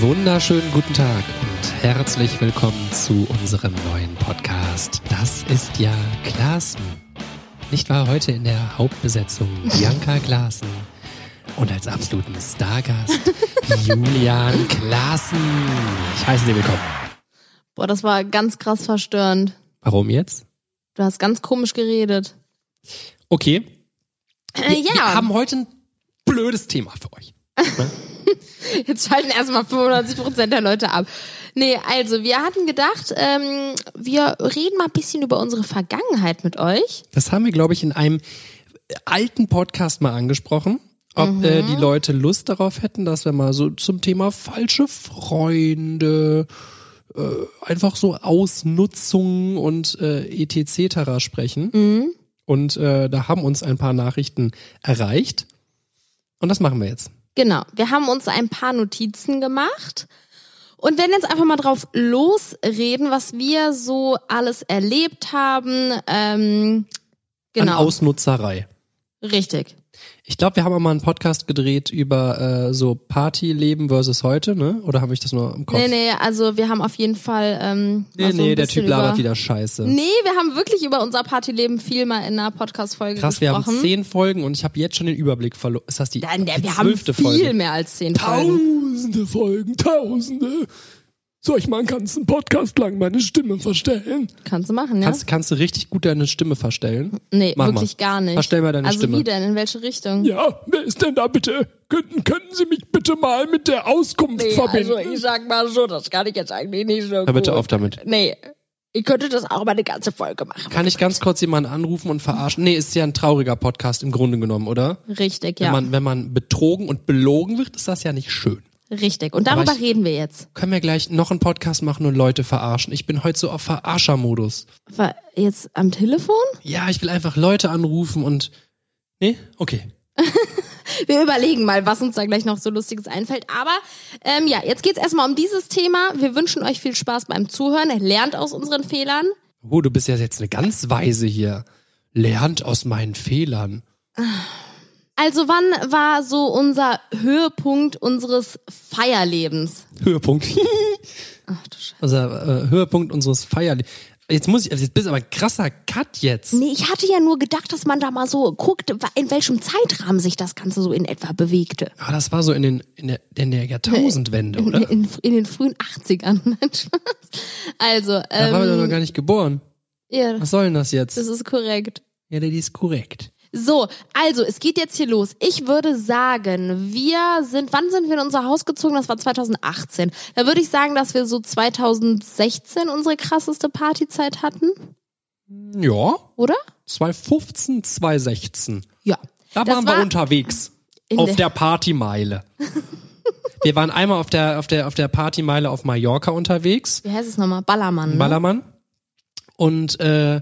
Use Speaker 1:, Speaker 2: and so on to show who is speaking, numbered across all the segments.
Speaker 1: Wunderschönen guten Tag und herzlich willkommen zu unserem neuen Podcast. Das ist ja Klaassen. Nicht wahr? Heute in der Hauptbesetzung Bianca Klaassen und als absoluten Stargast Julian Klaassen. Ich heiße Sie willkommen.
Speaker 2: Boah, das war ganz krass verstörend.
Speaker 1: Warum jetzt?
Speaker 2: Du hast ganz komisch geredet.
Speaker 1: Okay.
Speaker 2: Äh,
Speaker 1: Wir
Speaker 2: ja,
Speaker 1: haben heute ein blödes Thema für euch.
Speaker 2: jetzt schalten erstmal 95% der Leute ab. Nee, also wir hatten gedacht, ähm, wir reden mal ein bisschen über unsere Vergangenheit mit euch.
Speaker 1: Das haben wir, glaube ich, in einem alten Podcast mal angesprochen. Ob äh,
Speaker 2: Mhm.
Speaker 1: die Leute Lust darauf hätten, dass wir mal so zum Thema falsche Freunde, äh, einfach so Ausnutzung und äh, etc. sprechen.
Speaker 2: Mhm.
Speaker 1: Und äh, da haben uns ein paar Nachrichten erreicht. Und das machen wir jetzt.
Speaker 2: Genau, wir haben uns ein paar Notizen gemacht und werden jetzt einfach mal drauf losreden, was wir so alles erlebt haben. Ähm,
Speaker 1: An
Speaker 2: genau,
Speaker 1: Ausnutzerei.
Speaker 2: richtig.
Speaker 1: Ich glaube, wir haben auch mal einen Podcast gedreht über äh, so Partyleben versus heute, ne? Oder habe ich das nur im Kopf?
Speaker 2: Nee, nee, also wir haben auf jeden Fall. Ähm,
Speaker 1: nee,
Speaker 2: mal so
Speaker 1: nee, der Typ labert
Speaker 2: über-
Speaker 1: wieder Scheiße.
Speaker 2: Nee, wir haben wirklich über unser Partyleben viel mal in einer Podcast-Folge
Speaker 1: Krass, wir
Speaker 2: gesprochen.
Speaker 1: haben zehn Folgen und ich habe jetzt schon den Überblick verloren. Ist das die,
Speaker 2: Nein,
Speaker 1: die
Speaker 2: wir haben viel
Speaker 1: Folge?
Speaker 2: mehr als zehn Folgen.
Speaker 3: Tausende Folgen, Tausende. Soll ich mal einen ganzen Podcast lang meine Stimme verstellen?
Speaker 2: Kannst du machen, ja?
Speaker 1: Kannst, kannst du richtig gut deine Stimme verstellen?
Speaker 2: nee,
Speaker 1: Mach
Speaker 2: wirklich
Speaker 1: mal.
Speaker 2: gar nicht.
Speaker 1: Verstell mal deine
Speaker 2: also
Speaker 1: Stimme.
Speaker 2: wie denn? In welche Richtung?
Speaker 3: Ja, wer ist denn da bitte? Könnten, können Sie mich bitte mal mit der Auskunft verbinden?
Speaker 2: also sag mal so, das kann ich jetzt eigentlich nicht so
Speaker 1: Hör bitte auf damit.
Speaker 2: Nee, ich könnte das auch mal eine ganze Folge machen.
Speaker 1: Kann ich ganz kurz jemanden anrufen und verarschen? Nee, ist ja ein trauriger Podcast im Grunde genommen, oder?
Speaker 2: Richtig,
Speaker 1: Wenn,
Speaker 2: ja.
Speaker 1: man, wenn man betrogen und belogen wird, ist das ja nicht schön.
Speaker 2: Richtig. Und darüber
Speaker 1: ich-
Speaker 2: reden wir jetzt.
Speaker 1: Können wir gleich noch einen Podcast machen und Leute verarschen? Ich bin heute so auf Verarschermodus.
Speaker 2: War jetzt am Telefon?
Speaker 1: Ja, ich will einfach Leute anrufen und... Nee? Okay.
Speaker 2: Wir überlegen mal, was uns da gleich noch so Lustiges einfällt. Aber ähm, ja, jetzt geht's erstmal um dieses Thema. Wir wünschen euch viel Spaß beim Zuhören. Lernt aus unseren Fehlern.
Speaker 1: Oh, du bist ja jetzt eine ganz weise hier. Lernt aus meinen Fehlern.
Speaker 2: Also wann war so unser Höhepunkt unseres Feierlebens?
Speaker 1: Höhepunkt.
Speaker 2: Ach du Scheiße.
Speaker 1: Unser äh, Höhepunkt unseres Feierlebens. Jetzt muss ich, also jetzt bist du aber ein krasser Cut jetzt.
Speaker 2: Nee, ich hatte ja nur gedacht, dass man da mal so guckt, in welchem Zeitrahmen sich das Ganze so in etwa bewegte.
Speaker 1: Ah, das war so in den in der, in der Jahrtausendwende,
Speaker 2: In,
Speaker 1: oder?
Speaker 2: in, in den frühen 80ern. Nein, Spaß. Also,
Speaker 1: Da waren wir doch noch
Speaker 2: ähm,
Speaker 1: gar nicht geboren.
Speaker 2: ja,
Speaker 1: Was soll denn das jetzt?
Speaker 2: das ist korrekt.
Speaker 1: Ja, die ist korrekt.
Speaker 2: So, also, es geht jetzt hier los. Ich würde sagen, wir sind, wann sind wir in unser Haus gezogen? Das war 2018. Da würde ich sagen, dass wir so 2016 unsere krasseste Partyzeit hatten,
Speaker 1: Ja,
Speaker 2: oder?
Speaker 1: 2015, 2016.
Speaker 2: Ja.
Speaker 1: Da
Speaker 2: Das
Speaker 1: waren wir
Speaker 2: war
Speaker 1: unterwegs. Auf
Speaker 2: der-
Speaker 1: der Partymeile. wir waren einmal auf der, auf der, auf der Partymeile auf Mallorca unterwegs.
Speaker 2: Wie heißt es nochmal? Ballermann. Ne?
Speaker 1: Ballermann. Und äh,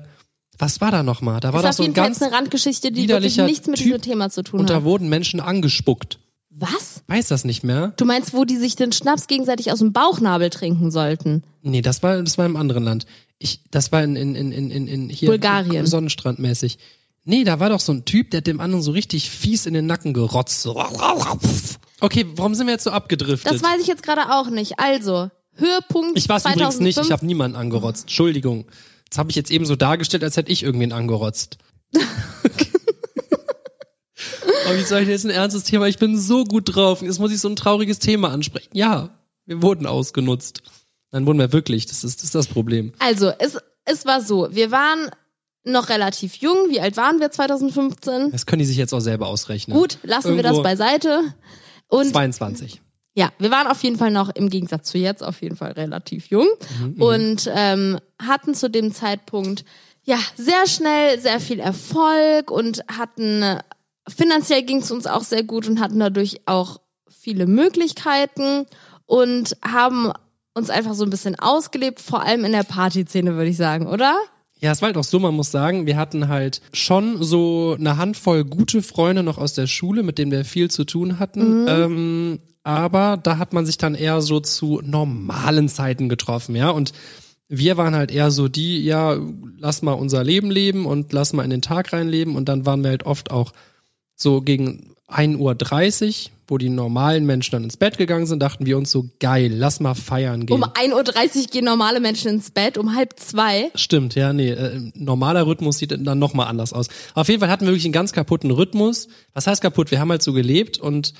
Speaker 1: was war da nochmal? Da war
Speaker 2: ist
Speaker 1: doch so ein
Speaker 2: Fall
Speaker 1: ganz
Speaker 2: eine Randgeschichte, die wirklich nichts mit
Speaker 1: Typ.
Speaker 2: diesem Thema zu tun
Speaker 1: und da
Speaker 2: hat.
Speaker 1: wurden Menschen angespuckt.
Speaker 2: Was?
Speaker 1: Weiß das nicht mehr?
Speaker 2: Du meinst, wo die sich den Schnaps gegenseitig aus dem Bauchnabel trinken sollten?
Speaker 1: Nee, das war das war im anderen Land. Ich das war in in in in in, in hier
Speaker 2: Bulgarien.
Speaker 1: Sonnenstrandmäßig. Nee, da war doch so ein Typ, der hat dem anderen so richtig fies in den Nacken gerotzt. So. Okay, warum sind wir jetzt so abgedriftet?
Speaker 2: Das weiß ich jetzt gerade auch nicht. Also, Höhepunkt
Speaker 1: ich weiß
Speaker 2: 2005.
Speaker 1: übrigens nicht, ich habe niemanden angerotzt. Entschuldigung. Das habe ich jetzt eben so dargestellt, als hätte ich irgendwen angerotzt. Aber wie soll ich jetzt ein ernstes Thema? Ich bin so gut drauf. Jetzt muss ich so ein trauriges Thema ansprechen. Ja, wir wurden ausgenutzt. Dann wurden wir wirklich. Das ist, das ist das Problem.
Speaker 2: Also, es, es war so, wir waren noch relativ jung. Wie alt waren wir 2015?
Speaker 1: Das können die sich jetzt auch selber ausrechnen.
Speaker 2: Gut, lassen wir das
Speaker 1: Irgendwo
Speaker 2: beiseite. Und
Speaker 1: 22.
Speaker 2: ja, wir waren auf jeden Fall noch im Gegensatz zu jetzt auf jeden Fall relativ jung und ähm, hatten zu dem Zeitpunkt ja sehr schnell sehr viel Erfolg und hatten finanziell ging es uns auch sehr gut und hatten dadurch auch viele Möglichkeiten und haben uns einfach so ein bisschen ausgelebt, vor allem in der Partyszene, würde ich sagen, oder?
Speaker 1: Ja, es war halt auch so, man muss sagen, wir hatten halt schon so eine Handvoll gute Freunde noch aus der Schule, mit denen wir viel zu tun hatten. Ähm, aber da hat man sich dann eher so zu normalen Zeiten getroffen, ja. Und wir waren halt eher so die, ja, lass mal unser Leben leben und lass mal in den Tag reinleben. Und dann waren wir halt oft auch so gegen 1.30 Uhr, wo die normalen Menschen dann ins Bett gegangen sind, dachten wir uns so, geil, lass mal feiern gehen.
Speaker 2: Um 1.30 Uhr gehen normale Menschen ins Bett, um halb zwei.
Speaker 1: Stimmt, ja, nee, äh, normaler Rhythmus sieht dann nochmal anders aus. Auf jeden Fall hatten wir wirklich einen ganz kaputten Rhythmus. Was heißt kaputt? Wir haben halt so gelebt und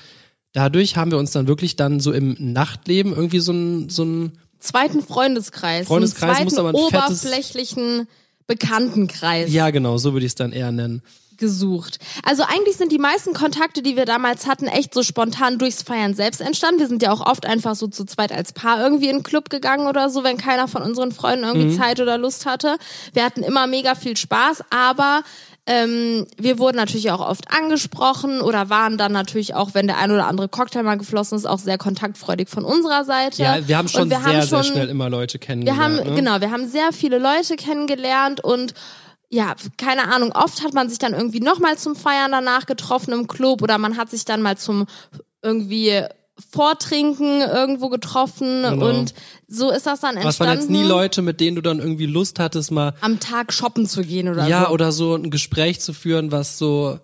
Speaker 1: dadurch haben wir uns dann wirklich dann so im Nachtleben irgendwie so ein, so ein
Speaker 2: Zweiten Freundeskreis.
Speaker 1: Freundeskreis
Speaker 2: einen
Speaker 1: muss
Speaker 2: zweiten
Speaker 1: aber ein
Speaker 2: oberflächlichen Bekanntenkreis
Speaker 1: ja genau, so würde ich es dann eher nennen.
Speaker 2: gesucht. Also eigentlich sind die meisten Kontakte, die wir damals hatten, echt so spontan durchs Feiern selbst entstanden. Wir sind ja auch oft einfach so zu zweit als Paar irgendwie in den Club gegangen oder so, wenn keiner von unseren Freunden irgendwie Zeit oder Lust hatte. Wir hatten immer mega viel Spaß, aber ähm, wir wurden natürlich auch oft angesprochen oder waren dann natürlich auch, wenn der ein oder andere Cocktail mal geflossen ist, auch sehr kontaktfreudig von unserer Seite.
Speaker 1: Ja, wir haben schon
Speaker 2: wir
Speaker 1: sehr,
Speaker 2: haben
Speaker 1: sehr
Speaker 2: schon-
Speaker 1: schnell immer Leute
Speaker 2: wir
Speaker 1: kennengelernt.
Speaker 2: haben,
Speaker 1: ne?
Speaker 2: genau, wir haben sehr viele Leute kennengelernt und ja, keine Ahnung, oft hat man sich dann irgendwie nochmal zum Feiern danach getroffen im Club oder man hat sich dann mal zum irgendwie Vortrinken irgendwo getroffen
Speaker 1: Genau.
Speaker 2: und so ist das dann
Speaker 1: Was waren
Speaker 2: entstanden.
Speaker 1: jetzt nie Leute, mit denen du dann irgendwie Lust hattest, mal
Speaker 2: am Tag shoppen zu gehen oder
Speaker 1: ja
Speaker 2: so.
Speaker 1: oder so ein Gespräch zu führen, was so,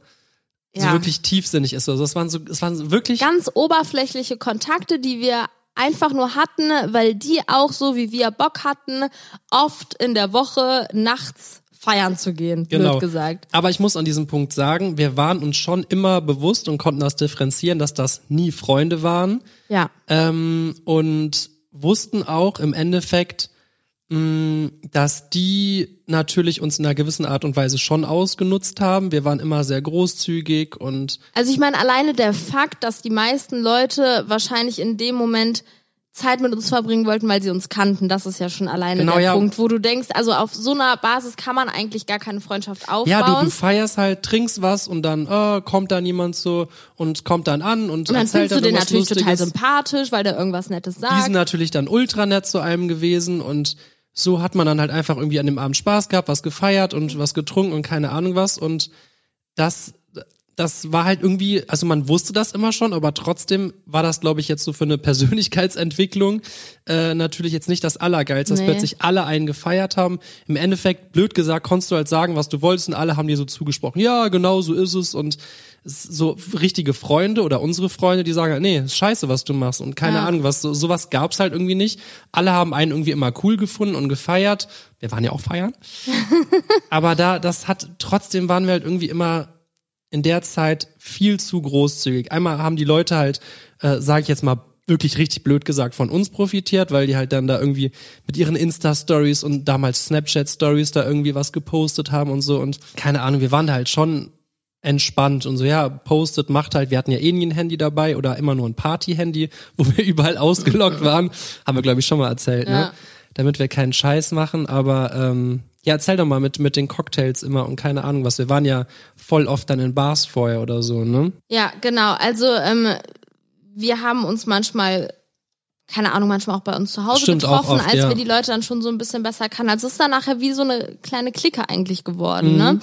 Speaker 1: so
Speaker 2: Ja.
Speaker 1: wirklich tiefsinnig ist. Also es waren so, es waren so wirklich
Speaker 2: ganz oberflächliche Kontakte, die wir einfach nur hatten, weil die auch so wie wir Bock hatten, oft in der Woche nachts feiern zu gehen,
Speaker 1: genau.
Speaker 2: gesagt.
Speaker 1: Aber ich muss an diesem Punkt sagen, wir waren uns schon immer bewusst und konnten das differenzieren, dass das nie Freunde waren.
Speaker 2: Ja.
Speaker 1: ähm, und wussten auch im Endeffekt, mh, dass die natürlich uns in einer gewissen Art und Weise schon ausgenutzt haben. Wir waren immer sehr großzügig und
Speaker 2: Also ich meine, alleine der Fakt, dass die meisten Leute wahrscheinlich in dem Moment Zeit mit uns verbringen wollten, weil sie uns kannten, das ist ja schon alleine
Speaker 1: Genau,
Speaker 2: der
Speaker 1: ja.
Speaker 2: Punkt, wo du denkst, also auf so einer Basis kann man eigentlich gar keine Freundschaft aufbauen.
Speaker 1: ja, du, du feierst halt, trinkst was und dann äh, kommt dann jemand so und kommt dann an und,
Speaker 2: und dann findest du den natürlich total
Speaker 1: Lustiges.
Speaker 2: sympathisch, weil der irgendwas Nettes
Speaker 1: Die
Speaker 2: sagt.
Speaker 1: sind natürlich dann ultra nett zu einem gewesen und so hat man dann halt einfach irgendwie an dem Abend Spaß gehabt, was gefeiert und was getrunken und keine Ahnung was und das das war halt irgendwie, also man wusste das immer schon, aber trotzdem war das, glaube ich, jetzt so für eine Persönlichkeitsentwicklung äh, natürlich jetzt nicht das Allergeilste, dass
Speaker 2: Nee.
Speaker 1: plötzlich alle einen gefeiert haben. Im Endeffekt, blöd gesagt, konntest du halt sagen, was du wolltest und alle haben dir so zugesprochen, ja, genau so ist es und so richtige Freunde oder unsere Freunde, die sagen, nee, ist scheiße, was du machst und keine
Speaker 2: Ja.
Speaker 1: Ahnung, was so, sowas gab's halt irgendwie nicht. Alle haben einen irgendwie immer cool gefunden und gefeiert. Wir waren ja auch feiern. Aber da, das hat, trotzdem waren wir halt irgendwie immer in der Zeit viel zu großzügig. Einmal haben die Leute halt, äh, sage ich jetzt mal wirklich richtig blöd gesagt, von uns profitiert, weil die halt dann da irgendwie mit ihren Insta-Stories und damals Snapchat-Stories da irgendwie was gepostet haben und so und keine Ahnung, wir waren da halt schon entspannt und so, ja, postet, macht halt, wir hatten ja eh nie ein Handy dabei oder immer nur ein Party-Handy, wo wir überall ausgeloggt waren, haben wir glaube ich schon mal erzählt, ne? Damit wir keinen Scheiß machen, aber ähm, ja, erzähl doch mal mit, mit den Cocktails immer und keine Ahnung was. Wir waren ja voll oft dann in Bars vorher oder so, ne?
Speaker 2: Ja, genau. Also ähm, wir haben uns manchmal, keine Ahnung, manchmal auch bei uns zu Hause
Speaker 1: Stimmt,
Speaker 2: getroffen,
Speaker 1: oft,
Speaker 2: als
Speaker 1: ja.
Speaker 2: wir die Leute dann schon so ein bisschen besser kannten. Also es ist dann nachher wie so eine kleine Clique eigentlich geworden.
Speaker 1: Mhm.
Speaker 2: Ne?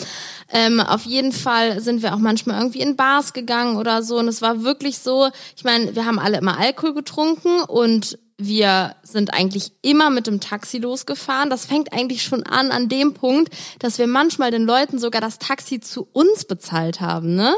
Speaker 2: Ähm, auf jeden Fall sind wir auch manchmal irgendwie in Bars gegangen oder so. Und es war wirklich so, ich meine, wir haben alle immer Alkohol getrunken und wir sind eigentlich immer mit dem Taxi losgefahren. Das fängt eigentlich schon an an dem Punkt, dass wir manchmal den Leuten sogar das Taxi zu uns bezahlt haben, ne?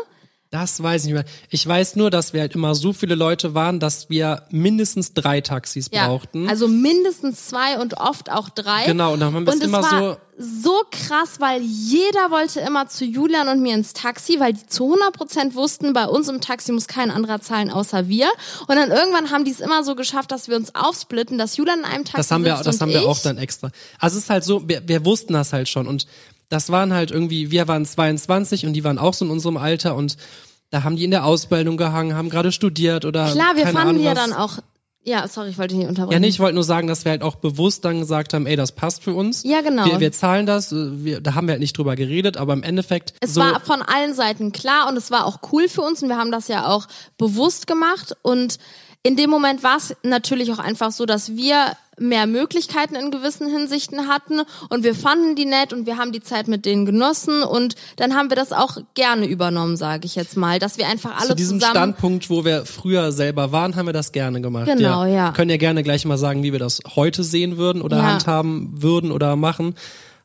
Speaker 1: Das weiß ich nicht mehr. Ich weiß nur, dass wir halt immer so viele Leute waren, dass wir mindestens drei Taxis
Speaker 2: Ja,
Speaker 1: brauchten.
Speaker 2: also mindestens zwei und oft auch drei.
Speaker 1: Genau, und dann haben wir es immer
Speaker 2: war so krass, weil jeder wollte immer zu Julian und mir ins Taxi, weil die zu 100% wussten, bei uns im Taxi muss kein anderer zahlen außer wir. Und dann irgendwann haben die es immer so geschafft, dass wir uns aufsplitten, dass Julian in einem Taxi
Speaker 1: das haben wir, das haben wir
Speaker 2: ich.
Speaker 1: auch dann extra. Also es ist halt so, wir, wir wussten das halt schon und das waren halt irgendwie, wir waren 22 und die waren auch so in unserem Alter und da haben die in der Ausbildung gehangen, haben gerade studiert oder
Speaker 2: Klar, wir fanden
Speaker 1: Ahnung
Speaker 2: ja dann auch. Ja, sorry, ich wollte dich nicht unterbrechen.
Speaker 1: Ja, nee, ich wollte nur sagen, dass wir halt auch bewusst dann gesagt haben, ey, das passt für uns.
Speaker 2: Ja, genau.
Speaker 1: Wir, wir zahlen das, äh, wir, da haben wir halt nicht drüber geredet, aber im Endeffekt
Speaker 2: Es
Speaker 1: so,
Speaker 2: war von allen Seiten klar und es war auch cool für uns und wir haben das ja auch bewusst gemacht und in dem Moment war es natürlich auch einfach so, dass wir mehr Möglichkeiten in gewissen Hinsichten hatten und wir fanden die nett und wir haben die Zeit mit denen genossen und dann haben wir das auch gerne übernommen, sage ich jetzt mal, dass wir einfach alle
Speaker 1: zu diesem
Speaker 2: zusammen
Speaker 1: Standpunkt, wo wir früher selber waren, haben wir das gerne gemacht.
Speaker 2: Genau, ja.
Speaker 1: Können ja gerne gleich mal sagen, wie wir das heute sehen würden oder
Speaker 2: Ja.
Speaker 1: handhaben würden oder machen.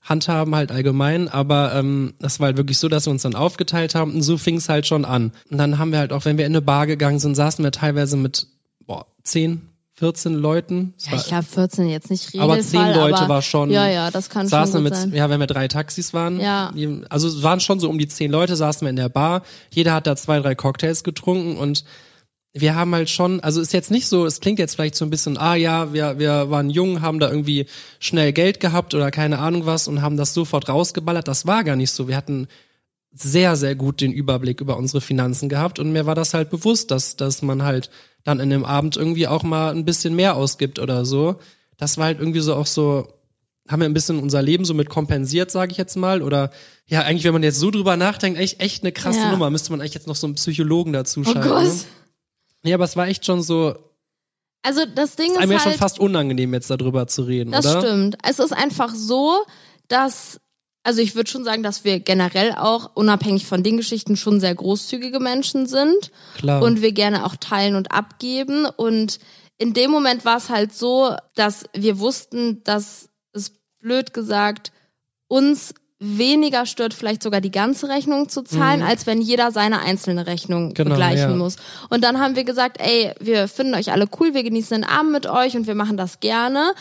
Speaker 1: handhaben halt allgemein, aber ähm, das war halt wirklich so, dass wir uns dann aufgeteilt haben und so fing es halt schon an. Und dann haben wir halt auch, wenn wir in eine Bar gegangen sind, saßen wir teilweise mit boah, 10, 14 Leuten.
Speaker 2: Ja, ich glaube 14 jetzt nicht Regelfall.
Speaker 1: aber zehn Leute
Speaker 2: aber,
Speaker 1: war schon.
Speaker 2: Ja, ja, das kann
Speaker 1: saßen
Speaker 2: schon gut
Speaker 1: mit,
Speaker 2: sein.
Speaker 1: ja, wenn wir drei Taxis waren.
Speaker 2: Ja.
Speaker 1: Also es waren schon so um die zehn Leute, saßen wir in der Bar. Jeder hat da zwei, drei Cocktails getrunken und wir haben halt schon, also ist jetzt nicht so, es klingt jetzt vielleicht so ein bisschen, ah ja, wir, wir waren jung, haben da irgendwie schnell Geld gehabt oder keine Ahnung was und haben das sofort rausgeballert. Das war gar nicht so. Wir hatten sehr, sehr gut den Überblick über unsere Finanzen gehabt und mir war das halt bewusst, dass, dass man halt dann in dem Abend irgendwie auch mal ein bisschen mehr ausgibt oder so. Das war halt irgendwie so auch so, haben wir ein bisschen unser Leben so mit kompensiert, sage ich jetzt mal. Oder ja, eigentlich, wenn man jetzt so drüber nachdenkt, echt, echt eine krasse
Speaker 2: Ja.
Speaker 1: Nummer. Müsste man eigentlich jetzt noch so einen Psychologen dazu
Speaker 2: Oh
Speaker 1: schalten.
Speaker 2: Gott.
Speaker 1: ne? Ja, aber es war echt schon so,
Speaker 2: Also das Ding
Speaker 1: ist
Speaker 2: ist,
Speaker 1: einem ja schon
Speaker 2: halt,
Speaker 1: fast unangenehm, jetzt darüber zu reden,
Speaker 2: das
Speaker 1: oder?
Speaker 2: stimmt. Es ist einfach so, dass also ich würde schon sagen, dass wir generell auch unabhängig von den Geschichten schon sehr großzügige Menschen sind
Speaker 1: Klar.
Speaker 2: und wir gerne auch teilen und abgeben und in dem Moment war es halt so, dass wir wussten, dass es blöd gesagt uns weniger stört, vielleicht sogar die ganze Rechnung zu zahlen, als wenn jeder seine einzelne Rechnung
Speaker 1: Mhm. Genau,
Speaker 2: begleichen
Speaker 1: ja.
Speaker 2: muss. Und dann haben wir gesagt, ey, wir finden euch alle cool, wir genießen den Abend mit euch und wir machen das gerne.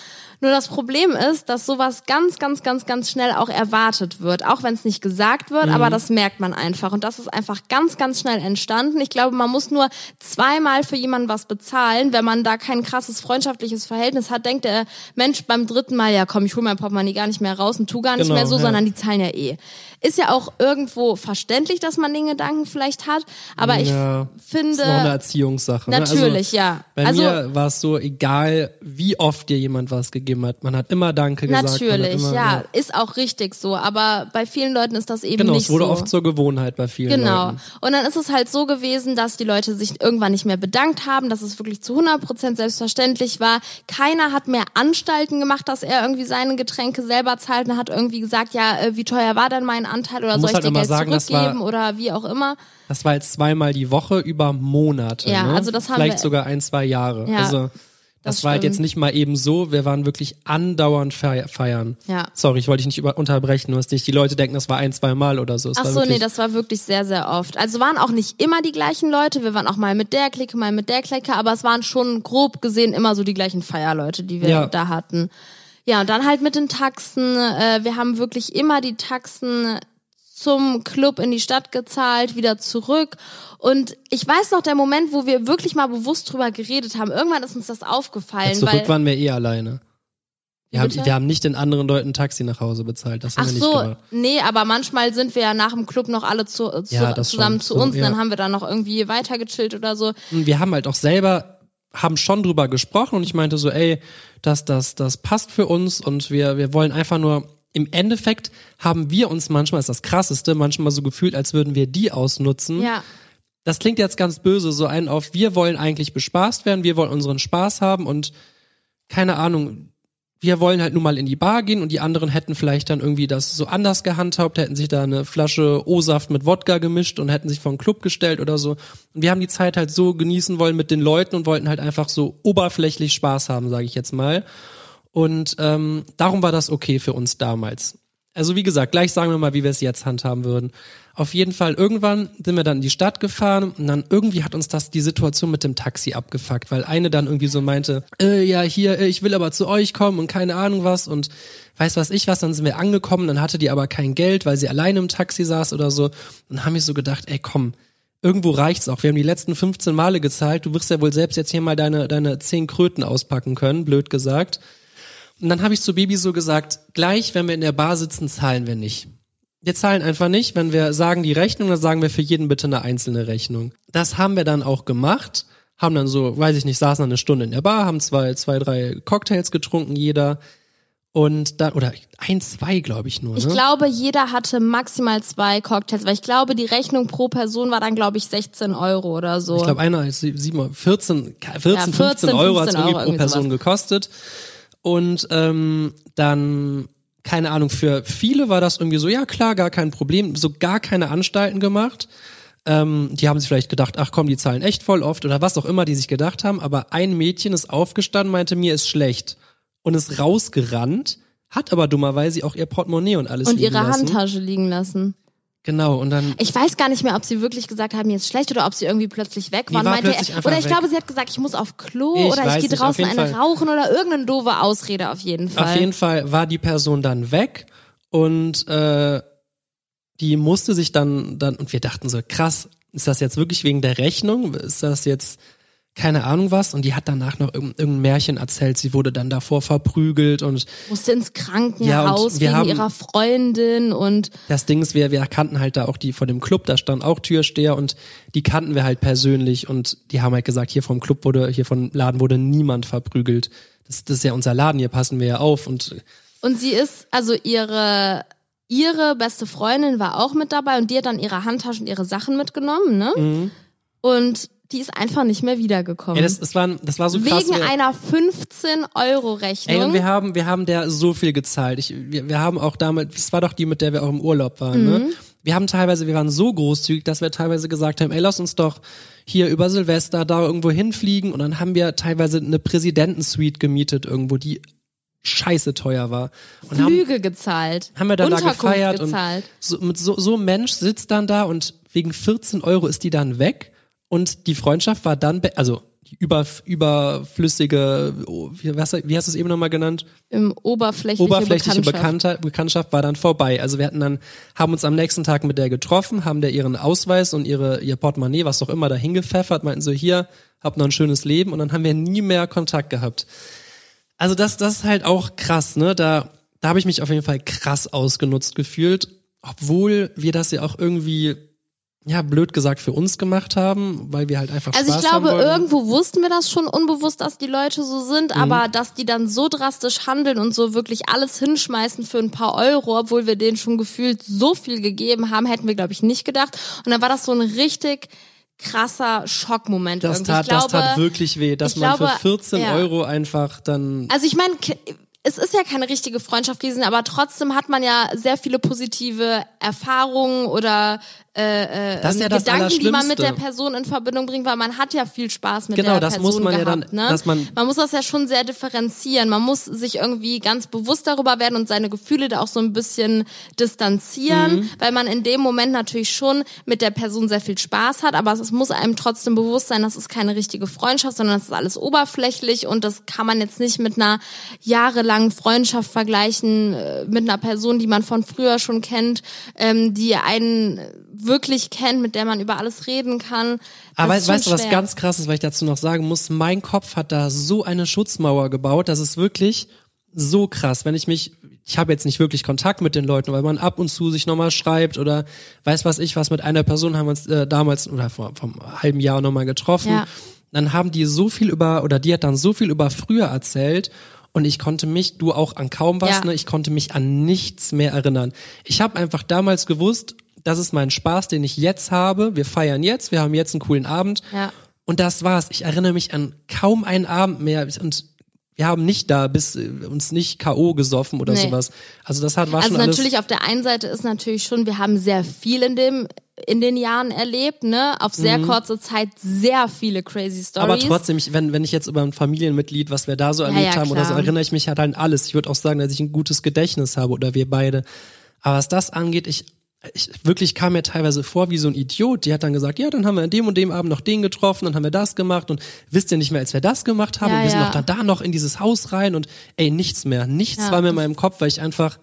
Speaker 2: Nur das Problem ist, dass sowas ganz, ganz, ganz, ganz schnell auch erwartet wird. Auch wenn es nicht gesagt wird,
Speaker 1: Mhm.
Speaker 2: aber das merkt man einfach. Und das ist einfach ganz, ganz schnell entstanden. Ich glaube, man muss nur zweimal für jemanden was bezahlen. Wenn man da kein krasses freundschaftliches Verhältnis hat, denkt der Mensch beim dritten Mal, ja komm, ich hol mein Portemonnaie gar nicht mehr raus und tu gar nicht
Speaker 1: Genau,
Speaker 2: mehr so,
Speaker 1: ja.
Speaker 2: sondern die zahlen ja eh. Ist ja auch irgendwo verständlich, dass man den Gedanken vielleicht hat, aber ich
Speaker 1: ja,
Speaker 2: finde...
Speaker 1: ist noch eine Erziehungssache. ne?
Speaker 2: Natürlich,
Speaker 1: also,
Speaker 2: ja.
Speaker 1: Bei
Speaker 2: Also-
Speaker 1: mir war es so, egal wie oft dir jemand was gegeben hat, man hat immer Danke gesagt. man hat
Speaker 2: Natürlich,
Speaker 1: immer,
Speaker 2: ja, ist auch richtig so, aber bei vielen Leuten ist das eben
Speaker 1: Genau,
Speaker 2: nicht
Speaker 1: es wurde
Speaker 2: so.
Speaker 1: oft zur Gewohnheit bei vielen
Speaker 2: Genau.
Speaker 1: Leuten.
Speaker 2: Und dann ist es halt so gewesen, dass die Leute sich irgendwann nicht mehr bedankt haben, dass es wirklich zu 100% selbstverständlich war. Keiner hat mehr Anstalten gemacht, dass er irgendwie seine Getränke selber zahlt und hat irgendwie gesagt, ja, äh, wie teuer war denn mein Anteil oder soll ich
Speaker 1: halt
Speaker 2: dir Geld
Speaker 1: sagen, das war-
Speaker 2: zurückgeben oder wie auch immer.
Speaker 1: Das war jetzt zweimal die Woche über Monate.
Speaker 2: Ja,
Speaker 1: ne?
Speaker 2: also das haben
Speaker 1: Vielleicht
Speaker 2: wir-
Speaker 1: sogar ein, zwei Jahre.
Speaker 2: Ja,
Speaker 1: also das,
Speaker 2: das
Speaker 1: war halt jetzt nicht mal eben so, wir waren wirklich andauernd fei- feiern.
Speaker 2: Ja.
Speaker 1: Sorry, ich wollte dich nicht über unterbrechen, nur dass nicht die Leute denken, das war ein, zwei Mal oder so. Es
Speaker 2: Ach so, nee, das war wirklich sehr, sehr oft. Also waren auch nicht immer die gleichen Leute. Wir waren auch mal mit der Clique, mal mit der Clique, aber es waren schon grob gesehen immer so die gleichen Feierleute, die wir
Speaker 1: Ja.
Speaker 2: da hatten. Ja, und dann halt mit den Taxen. Äh, wir haben wirklich immer die Taxen zum Club in die Stadt gezahlt, wieder zurück. Und ich weiß noch, der Moment, wo wir wirklich mal bewusst drüber geredet haben, irgendwann ist uns das aufgefallen,
Speaker 1: zurück
Speaker 2: weil
Speaker 1: waren wir eh alleine. Wir haben, wir haben nicht den anderen Leuten ein Taxi nach Hause bezahlt. Das haben
Speaker 2: Ach
Speaker 1: wir nicht
Speaker 2: so,
Speaker 1: gemacht.
Speaker 2: nee, aber manchmal sind wir ja nach dem Club noch alle zu, zu,
Speaker 1: Ja,
Speaker 2: zusammen
Speaker 1: schon.
Speaker 2: zu
Speaker 1: So,
Speaker 2: uns.
Speaker 1: ja.
Speaker 2: Dann haben wir dann noch irgendwie weiter gechillt oder so.
Speaker 1: Wir haben halt auch selber haben schon drüber gesprochen und ich meinte so, ey, das, das, das passt für uns und wir, wir wollen einfach nur, im Endeffekt haben wir uns manchmal, ist das krasseste, manchmal so gefühlt, als würden wir die ausnutzen.
Speaker 2: Ja,
Speaker 1: Das klingt jetzt ganz böse, so ein auf, wir wollen eigentlich bespaßt werden, wir wollen unseren Spaß haben und keine Ahnung, wir wollen halt nun mal in die Bar gehen und die anderen hätten vielleicht dann irgendwie das so anders gehandhabt, hätten sich da eine Flasche O-Saft mit Wodka gemischt und hätten sich vor den Club gestellt oder so. Und wir haben die Zeit halt so genießen wollen mit den Leuten und wollten halt einfach so oberflächlich Spaß haben, sage ich jetzt mal. Und ähm, darum war das okay für uns damals. Also wie gesagt, gleich sagen wir mal, wie wir es jetzt handhaben würden. Auf jeden Fall, irgendwann sind wir dann in die Stadt gefahren und dann irgendwie hat uns das die Situation mit dem Taxi abgefuckt, weil eine dann irgendwie so meinte, äh, ja, hier, äh, ich will aber zu euch kommen und keine Ahnung was und weiß was ich was, dann sind wir angekommen, dann hatte die aber kein Geld, weil sie alleine im Taxi saß oder so. Und haben wir so gedacht, ey komm, irgendwo reicht's auch. Wir haben die letzten 15 Male gezahlt, du wirst ja wohl selbst jetzt hier mal deine, deine 10 Kröten auspacken können, blöd gesagt. Und dann habe ich zu Baby so gesagt, gleich, wenn wir in der Bar sitzen, zahlen wir nicht. Wir zahlen einfach nicht. Wenn wir sagen die Rechnung, dann sagen wir für jeden bitte eine einzelne Rechnung. Das haben wir dann auch gemacht. Haben dann so, weiß ich nicht, saßen dann eine Stunde in der Bar, haben zwei, zwei, drei Cocktails getrunken, jeder. Und dann, oder ein, zwei, glaube ich nur.
Speaker 2: ich
Speaker 1: ne?
Speaker 2: glaube, jeder hatte maximal zwei Cocktails, weil ich glaube, die Rechnung pro Person war dann, glaube ich, 16 Euro oder so.
Speaker 1: Ich glaube, einer ist sie- sieben, 14, 14,
Speaker 2: Ja,
Speaker 1: 15
Speaker 2: 14,
Speaker 1: Euro hat
Speaker 2: 15
Speaker 1: irgendwie pro Person
Speaker 2: sowas.
Speaker 1: gekostet. Und ähm, dann, keine Ahnung, für viele war das irgendwie so, ja klar, gar kein Problem, so gar keine Anstalten gemacht. Ähm, die haben sich vielleicht gedacht, ach komm, die zahlen echt voll oft oder was auch immer die sich gedacht haben. Aber ein Mädchen ist aufgestanden, meinte, mir ist schlecht und ist rausgerannt, hat aber dummerweise auch ihr Portemonnaie und alles
Speaker 2: Und ihre
Speaker 1: lassen.
Speaker 2: Handtasche liegen lassen.
Speaker 1: Genau, und dann
Speaker 2: Ich weiß gar nicht mehr, ob sie wirklich gesagt haben, mir ist schlecht oder ob sie irgendwie plötzlich weg waren.
Speaker 1: war
Speaker 2: meinte er, oder ich
Speaker 1: weg.
Speaker 2: glaube, sie hat gesagt, ich muss auf Klo
Speaker 1: Ich
Speaker 2: oder ich gehe draußen eine
Speaker 1: Fall.
Speaker 2: rauchen oder irgendeine doofe Ausrede auf jeden Fall.
Speaker 1: Auf jeden Fall war die Person dann weg und äh, die musste sich dann dann und wir dachten so krass, ist das jetzt wirklich wegen der Rechnung? Ist das jetzt keine Ahnung was? Und die hat danach noch irgendein, irgendein Märchen erzählt. Sie wurde dann davor verprügelt und
Speaker 2: musste ins
Speaker 1: Ja,
Speaker 2: Krankenhaus
Speaker 1: wir
Speaker 2: wegen
Speaker 1: haben-
Speaker 2: ihrer Freundin und
Speaker 1: das Ding ist, wir, wir kannten halt da auch die von dem Club, da stand auch Türsteher und die kannten wir halt persönlich und die haben halt gesagt, hier vom Club wurde, hier vom Laden wurde niemand verprügelt. Das, das ist ja unser Laden, hier passen wir ja auf und
Speaker 2: und sie ist also ihre ihre beste Freundin war auch mit dabei und die hat dann ihre Handtasche und ihre Sachen mitgenommen, ne?
Speaker 1: Mhm.
Speaker 2: Und die ist einfach nicht mehr wiedergekommen.
Speaker 1: ey, das, das, war, das war so krass.
Speaker 2: wegen
Speaker 1: wir-
Speaker 2: einer 15 Euro Rechnung.
Speaker 1: Ey, und wir haben, wir haben der so viel gezahlt. Ich, wir, wir haben auch damals, das war doch die, mit der wir auch im Urlaub waren, ne? Wir haben teilweise, wir waren so großzügig, dass wir teilweise gesagt haben, ey, lass uns doch hier über Silvester da irgendwo hinfliegen und dann haben wir teilweise eine Präsidentensuite gemietet irgendwo, die scheiße teuer war. Und haben,
Speaker 2: Flüge gezahlt.
Speaker 1: haben wir dann da gefeiert
Speaker 2: gezahlt.
Speaker 1: und so, mit so, so ein Mensch sitzt dann da und wegen 14 Euro ist die dann weg und die Freundschaft war dann, also die über, überflüssige, oh, wie, was, wie hast du es eben nochmal genannt?
Speaker 2: Im oberflächliche,
Speaker 1: oberflächliche
Speaker 2: Bekanntschaft.
Speaker 1: Bekanntschaft. War dann vorbei. Also wir hatten dann, haben uns am nächsten Tag mit der getroffen, haben der ihren Ausweis und ihre, ihr Portemonnaie, was auch immer, da hingepfeffert, meinten so, hier, habt noch ein schönes Leben und dann haben wir nie mehr Kontakt gehabt. Also das, das ist halt auch krass, ne? Da, da habe ich mich auf jeden Fall krass ausgenutzt gefühlt, obwohl wir das ja auch irgendwie, ja, blöd gesagt für uns gemacht haben, weil wir halt einfach
Speaker 2: Also
Speaker 1: Spaß
Speaker 2: ich glaube, irgendwo wussten wir das schon unbewusst, dass die Leute so
Speaker 1: Mhm.
Speaker 2: sind, aber dass die dann so drastisch handeln und so wirklich alles hinschmeißen für ein paar Euro, obwohl wir denen schon gefühlt so viel gegeben haben, hätten wir, glaube ich, nicht gedacht. Und dann war das so ein richtig krasser Schockmoment
Speaker 1: das
Speaker 2: irgendwie.
Speaker 1: tat,
Speaker 2: ich glaube,
Speaker 1: das tat wirklich weh, dass man
Speaker 2: glaube,
Speaker 1: für 14
Speaker 2: ja.
Speaker 1: Euro einfach dann
Speaker 2: Also ich meine, es ist ja keine richtige Freundschaft gewesen, aber trotzdem hat man ja sehr viele positive Erfahrungen oder äh, äh,
Speaker 1: Das ist ja das
Speaker 2: Gedanken, die man mit der. Person in Verbindung bringt, weil man hat ja viel Spaß mit
Speaker 1: Genau,
Speaker 2: der
Speaker 1: das
Speaker 2: Person
Speaker 1: muss man ja
Speaker 2: gehabt.
Speaker 1: dann-
Speaker 2: ne?
Speaker 1: dass man-
Speaker 2: man muss das ja schon sehr differenzieren. Man muss sich irgendwie ganz bewusst darüber werden und seine Gefühle da auch so ein bisschen distanzieren,
Speaker 1: Mhm.
Speaker 2: weil man in dem Moment natürlich schon mit der Person sehr viel Spaß hat, aber es muss einem trotzdem bewusst sein, das ist keine richtige Freundschaft, sondern das ist alles oberflächlich und das kann man jetzt nicht mit einer jahrelangen Freundschaft vergleichen, äh, mit einer Person, die man von früher schon kennt, ähm, die einen wirklich kennt, mit der man über alles reden kann.
Speaker 1: Aber weißt du, was ganz krass ist, weil ich dazu noch sagen muss? Mein Kopf hat da so eine Schutzmauer gebaut, das ist wirklich so krass. Wenn ich mich, ich habe jetzt nicht wirklich Kontakt mit den Leuten, weil man ab und zu sich nochmal schreibt oder weiß was ich was, mit einer Person haben wir uns äh, damals oder vor, vor einem halben Jahr nochmal getroffen.
Speaker 2: Ja.
Speaker 1: Dann haben die so viel über, oder die hat dann so viel über früher erzählt und ich konnte mich, du auch an kaum was,
Speaker 2: Ja.
Speaker 1: ne, ich konnte mich an nichts mehr erinnern. Ich habe einfach damals gewusst, das ist mein Spaß, den ich jetzt habe. Wir feiern jetzt, wir haben jetzt einen coolen Abend.
Speaker 2: Ja.
Speaker 1: Und das war's. Ich erinnere mich an kaum einen Abend mehr und wir haben nicht da bis äh, uns nicht K.O. gesoffen oder
Speaker 2: Nee.
Speaker 1: sowas. Also das hat war
Speaker 2: Also
Speaker 1: schon alles.
Speaker 2: natürlich auf der einen Seite ist natürlich schon, wir haben sehr viel in dem in den Jahren erlebt, ne? Auf sehr kurze Zeit sehr viele crazy Stories.
Speaker 1: Mhm. aber trotzdem, ich, wenn, wenn ich jetzt über ein Familienmitglied, was wir da so erlebt
Speaker 2: ja,
Speaker 1: haben oder so,
Speaker 2: klar.
Speaker 1: erinnere ich mich halt an alles. Ich würde auch sagen, dass ich ein gutes Gedächtnis habe oder wir beide. Aber was das angeht, ich, ich wirklich kam mir teilweise vor wie so ein Idiot. Die hat dann gesagt, ja, dann haben wir an dem und dem Abend noch den getroffen, dann haben wir das gemacht und wisst ihr nicht mehr, als wir das gemacht haben,
Speaker 2: Ja,
Speaker 1: und wir sind
Speaker 2: ja.
Speaker 1: noch da, da noch in dieses Haus rein und ey, nichts mehr. Nichts
Speaker 2: Ja,
Speaker 1: war mehr in meinem Kopf, weil ich einfach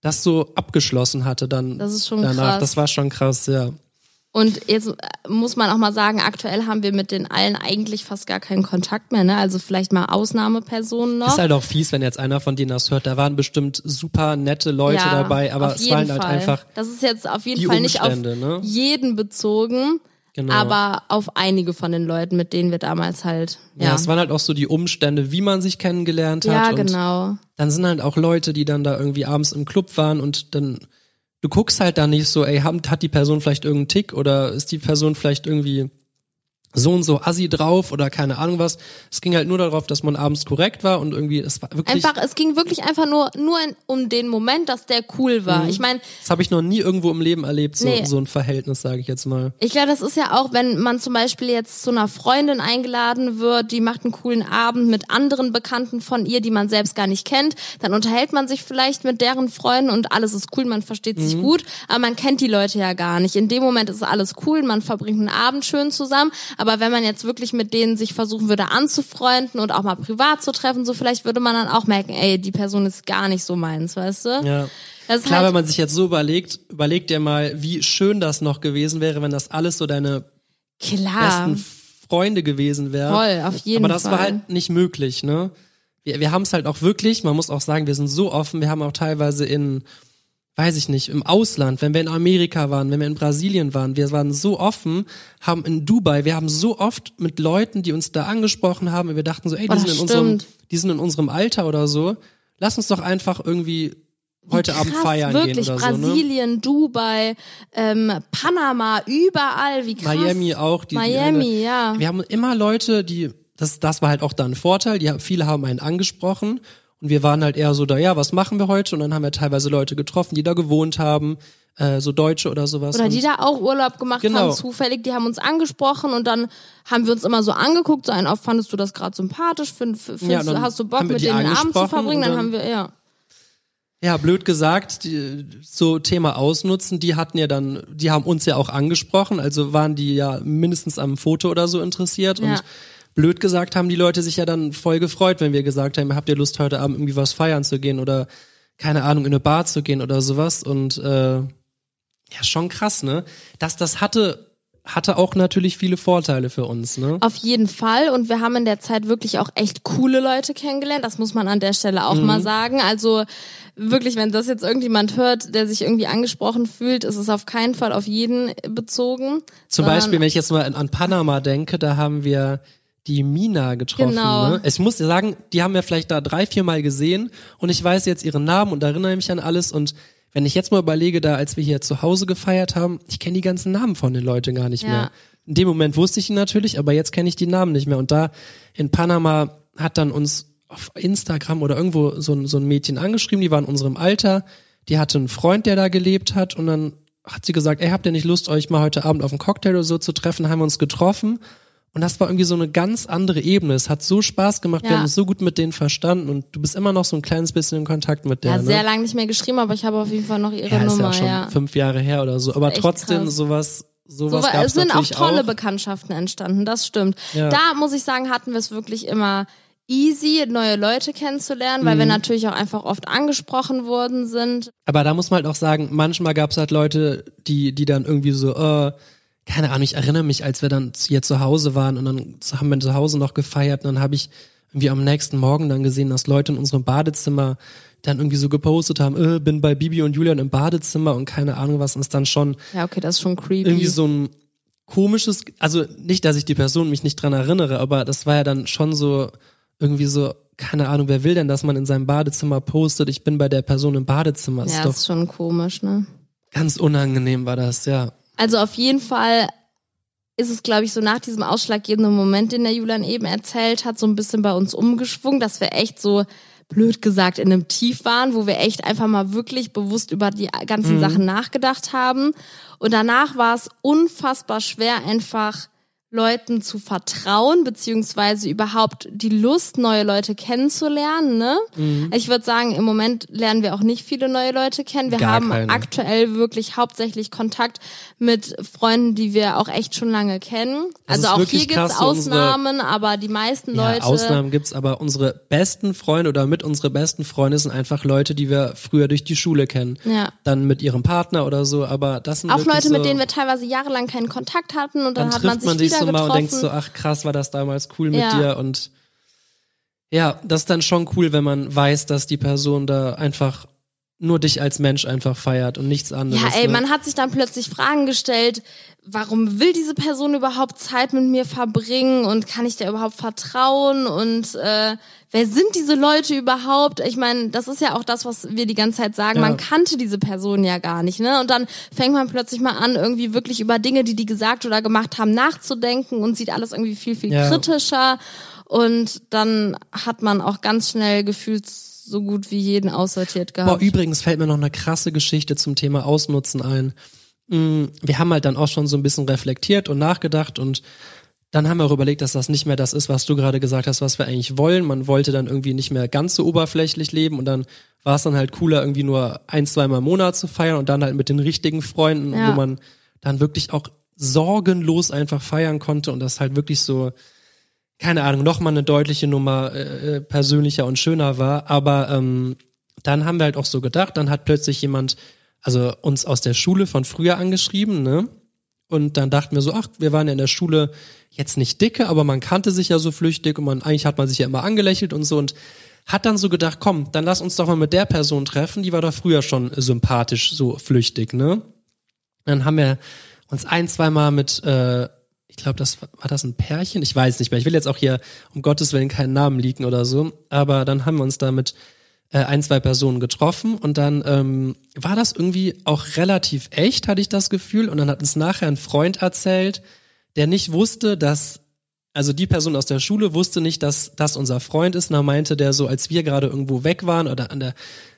Speaker 1: das so abgeschlossen hatte dann
Speaker 2: Das ist schon
Speaker 1: danach.
Speaker 2: krass.
Speaker 1: Das war schon krass, ja.
Speaker 2: Und jetzt äh, muss man auch mal sagen, aktuell haben wir mit den allen eigentlich fast gar keinen Kontakt mehr, ne? Also vielleicht mal Ausnahmepersonen noch.
Speaker 1: Ist halt auch fies, wenn jetzt einer von denen das hört. Da waren bestimmt super nette Leute
Speaker 2: Ja,
Speaker 1: dabei, aber es waren halt einfach
Speaker 2: Das ist jetzt auf jeden Fall nicht auf
Speaker 1: ne?
Speaker 2: jeden bezogen,
Speaker 1: Genau.
Speaker 2: aber auf einige von den Leuten, mit denen wir damals halt.
Speaker 1: Ja,
Speaker 2: Ja,
Speaker 1: es waren halt auch so die Umstände, wie man sich kennengelernt hat.
Speaker 2: ja genau.
Speaker 1: Dann sind halt auch Leute, die dann da irgendwie abends im Club waren und dann, du guckst halt da nicht so, ey, hat, die Person vielleicht irgendeinen Tick oder ist die Person vielleicht irgendwie so und so assi drauf oder keine Ahnung was. Es ging halt nur darauf, dass man abends korrekt war und irgendwie, es war wirklich.
Speaker 2: Einfach, es ging wirklich einfach nur, nur in, um den Moment, dass der cool war. Ich meine,
Speaker 1: das habe ich noch nie irgendwo im Leben erlebt, so,
Speaker 2: Nee.
Speaker 1: so ein Verhältnis, sage ich jetzt mal.
Speaker 2: ich glaube, das ist ja auch, wenn man zum Beispiel jetzt zu einer Freundin eingeladen wird, die macht einen coolen Abend mit anderen Bekannten von ihr, die man selbst gar nicht kennt, dann unterhält man sich vielleicht mit deren Freunden und alles ist cool, man versteht sich gut, aber man kennt die Leute ja gar nicht. In dem Moment ist alles cool, man verbringt einen Abend schön zusammen, aber wenn man jetzt wirklich mit denen sich versuchen würde anzufreunden und auch mal privat zu treffen, so vielleicht würde man dann auch merken, ey, die Person ist gar nicht so meins, weißt du?
Speaker 1: Ja. Klar,
Speaker 2: halt-
Speaker 1: wenn man sich jetzt so überlegt, überleg dir mal, wie schön das noch gewesen wäre, wenn das alles so deine
Speaker 2: Klar.
Speaker 1: besten Freunde gewesen wären.
Speaker 2: Voll, auf jeden
Speaker 1: Aber das
Speaker 2: Fall.
Speaker 1: war halt nicht möglich, ne? Wir, wir haben es halt auch wirklich, man muss auch sagen, wir sind so offen, wir haben auch teilweise in, weiß ich nicht, im Ausland, wenn wir in Amerika waren, wenn wir in Brasilien waren, wir waren so offen, haben in Dubai, wir haben so oft mit Leuten, die uns da angesprochen haben, und wir dachten so, ey, die,
Speaker 2: Oh,
Speaker 1: sind in unserem, die sind in unserem Alter oder so, lass uns doch einfach irgendwie heute Abend
Speaker 2: krass,
Speaker 1: feiern
Speaker 2: wirklich,
Speaker 1: gehen oder so, ne?
Speaker 2: Brasilien, Dubai, ähm, Panama, überall, wie krass.
Speaker 1: Miami auch. Die,
Speaker 2: Miami,
Speaker 1: die,
Speaker 2: ja.
Speaker 1: Wir haben immer Leute, die, das, das war halt auch da ein Vorteil, die, viele haben einen angesprochen und wir waren halt eher so da, ja, was machen wir heute? Und dann haben wir teilweise Leute getroffen, die da gewohnt haben, äh, so Deutsche oder sowas.
Speaker 2: Oder die da auch Urlaub gemacht
Speaker 1: Genau.
Speaker 2: haben, zufällig, die haben uns angesprochen und dann haben wir uns immer so angeguckt, so ein auf, fandest du das gerade sympathisch, find, findest,
Speaker 1: Ja,
Speaker 2: hast du Bock mit denen den Abend zu verbringen, dann,
Speaker 1: dann-
Speaker 2: haben wir, ja.
Speaker 1: Ja, blöd gesagt, die, so Thema Ausnutzen, die hatten ja dann, die haben uns ja auch angesprochen, also waren die ja mindestens am Foto oder so interessiert
Speaker 2: Ja.
Speaker 1: und blöd gesagt haben die Leute sich ja dann voll gefreut, wenn wir gesagt haben, habt ihr Lust heute Abend irgendwie was feiern zu gehen oder keine Ahnung, in eine Bar zu gehen oder sowas und äh, ja, schon krass, ne? Dass das hatte, hatte auch natürlich viele Vorteile für uns, ne?
Speaker 2: Auf jeden Fall. Und wir haben in der Zeit wirklich auch echt coole Leute kennengelernt. Das muss man an der Stelle auch
Speaker 1: Mhm.
Speaker 2: mal sagen. Also wirklich, wenn das jetzt irgendjemand hört, der sich irgendwie angesprochen fühlt, ist es auf keinen Fall auf jeden bezogen.
Speaker 1: Zum Beispiel, wenn ich jetzt mal an Panama denke, da haben wir die Mina getroffen.
Speaker 2: Genau.
Speaker 1: Ne? Ich muss dir sagen, die haben wir vielleicht da drei, vier Mal gesehen und ich weiß jetzt ihren Namen und erinnere mich an alles und wenn ich jetzt mal überlege, da als wir hier zu Hause gefeiert haben, ich kenne die ganzen Namen von den Leuten gar nicht
Speaker 2: Ja.
Speaker 1: mehr. In dem Moment wusste ich ihn natürlich, aber jetzt kenne ich die Namen nicht mehr. Und da in Panama hat dann uns auf Instagram oder irgendwo so ein, so ein Mädchen angeschrieben, die war in unserem Alter, die hatte einen Freund, der da gelebt hat und dann hat sie gesagt, ey, habt ihr nicht Lust, euch mal heute Abend auf einen Cocktail oder so zu treffen? Haben wir uns getroffen und das war irgendwie so eine ganz andere Ebene. Es hat so Spaß gemacht, wir
Speaker 2: Ja.
Speaker 1: haben uns so gut mit denen verstanden und du bist immer noch so ein kleines bisschen in Kontakt mit der.
Speaker 2: Ja,
Speaker 1: ne?
Speaker 2: sehr lange nicht mehr geschrieben, aber ich habe auf jeden Fall noch ihre
Speaker 1: ja, ist ja
Speaker 2: Nummer,
Speaker 1: auch schon
Speaker 2: ja.
Speaker 1: fünf Jahre her oder so. Aber trotzdem
Speaker 2: krass.
Speaker 1: sowas,
Speaker 2: So,
Speaker 1: sowas gab's
Speaker 2: es sind auch tolle
Speaker 1: auch.
Speaker 2: Bekanntschaften entstanden, das stimmt.
Speaker 1: Ja.
Speaker 2: Da muss ich sagen, hatten wir es wirklich immer easy, neue Leute kennenzulernen, weil wir
Speaker 1: Mhm.
Speaker 2: natürlich auch einfach oft angesprochen worden sind.
Speaker 1: Aber da muss man halt auch sagen, manchmal gab es halt Leute, die, die dann irgendwie so, äh, keine Ahnung, ich erinnere mich, als wir dann hier zu Hause waren und dann haben wir zu Hause noch gefeiert und dann habe ich irgendwie am nächsten Morgen dann gesehen, dass Leute in unserem Badezimmer dann irgendwie so gepostet haben, äh, bin bei Bibi und Julian im Badezimmer und keine Ahnung was und es dann schon
Speaker 2: Ja, okay, das ist schon creepy.
Speaker 1: irgendwie so ein komisches, also nicht, dass ich die Person mich nicht dran erinnere, aber das war ja dann schon so irgendwie so, keine Ahnung, wer will denn, dass man in seinem Badezimmer postet, ich bin bei der Person im Badezimmer, ist
Speaker 2: ja,
Speaker 1: doch
Speaker 2: ist schon komisch, ne?
Speaker 1: ganz unangenehm war das, ja.
Speaker 2: Also auf jeden Fall ist es, glaube ich, so nach diesem ausschlaggebenden Moment, den der Julian eben erzählt hat, so ein bisschen bei uns umgeschwungen, dass wir echt so blöd gesagt in einem Tief waren, wo wir echt einfach mal wirklich bewusst über die ganzen
Speaker 1: Mhm.
Speaker 2: Sachen nachgedacht haben. Und danach war es unfassbar schwer, einfach Leuten zu vertrauen, beziehungsweise überhaupt die Lust, neue Leute kennenzulernen. Ne?
Speaker 1: Mhm.
Speaker 2: Ich würde sagen, im Moment lernen wir auch nicht viele neue Leute kennen. Wir
Speaker 1: Gar
Speaker 2: haben
Speaker 1: keine.
Speaker 2: aktuell wirklich hauptsächlich Kontakt mit Freunden, die wir auch echt schon lange kennen.
Speaker 1: Das
Speaker 2: Also auch hier gibt's
Speaker 1: krass, so unsere-
Speaker 2: Ausnahmen, aber die meisten Leute.
Speaker 1: Ja, Ausnahmen gibt's, aber unsere besten Freunde oder mit unsere besten Freunde sind einfach Leute, die wir früher durch die Schule kennen.
Speaker 2: Ja.
Speaker 1: Dann mit ihrem Partner oder so, aber das sind
Speaker 2: auch Leute,
Speaker 1: so,
Speaker 2: mit denen wir teilweise jahrelang keinen Kontakt hatten und dann,
Speaker 1: dann
Speaker 2: hat man sich
Speaker 1: man sich
Speaker 2: wieder
Speaker 1: mal
Speaker 2: getroffen.
Speaker 1: und denkst so, ach krass, war das damals cool mit
Speaker 2: Ja.
Speaker 1: dir und ja, das ist dann schon cool, wenn man weiß, dass die Person da einfach nur dich als Mensch einfach feiert und nichts anderes.
Speaker 2: Ja, ey,
Speaker 1: ne?
Speaker 2: man hat sich dann plötzlich Fragen gestellt, warum will diese Person überhaupt Zeit mit mir verbringen und kann ich der überhaupt vertrauen und äh, wer sind diese Leute überhaupt? Ich meine, das ist ja auch das, was wir die ganze Zeit sagen,
Speaker 1: Ja.
Speaker 2: man kannte diese Person ja gar nicht, ne? Und dann fängt man plötzlich mal an, irgendwie wirklich über Dinge, die die gesagt oder gemacht haben, nachzudenken und sieht alles irgendwie viel, viel
Speaker 1: Ja.
Speaker 2: kritischer und dann hat man auch ganz schnell gefühlt so gut wie jeden aussortiert gehabt.
Speaker 1: Boah, übrigens fällt mir noch eine krasse Geschichte zum Thema Ausnutzen ein. Mm, Wir haben halt dann auch schon so ein bisschen reflektiert und nachgedacht und dann haben wir auch überlegt, dass das nicht mehr das ist, was du gerade gesagt hast, was wir eigentlich wollen. Man wollte dann irgendwie nicht mehr ganz so oberflächlich leben und dann war es dann halt cooler, irgendwie nur ein, zweimal im Monat zu feiern und dann halt mit den richtigen Freunden,
Speaker 2: Ja.
Speaker 1: wo man dann wirklich auch sorgenlos einfach feiern konnte und das halt wirklich so, keine Ahnung, nochmal eine deutliche Nummer äh, äh, persönlicher und schöner war. Aber ähm, dann haben wir halt auch so gedacht, dann hat plötzlich jemand, also uns aus der Schule von früher angeschrieben, ne? Und dann dachten wir so, ach, wir waren ja in der Schule jetzt nicht dicke, aber man kannte sich ja so flüchtig und man, eigentlich hat man sich ja immer angelächelt und so und hat dann so gedacht, komm, dann lass uns doch mal mit der Person treffen, die war doch früher schon sympathisch, so flüchtig, ne? Dann haben wir uns ein, zweimal mit, äh, ich glaube, das war, das ein Pärchen, ich weiß nicht mehr. Ich will jetzt auch hier um Gottes Willen keinen Namen liegen oder so, aber dann haben wir uns da mit äh, ein, zwei Personen getroffen und dann ähm, war das irgendwie auch relativ echt, hatte ich das Gefühl. Und dann hat uns nachher ein Freund erzählt, der nicht wusste, dass, also die Person aus der Schule wusste nicht, dass das unser Freund ist. Und da meinte der so, als wir gerade irgendwo weg waren oder an der,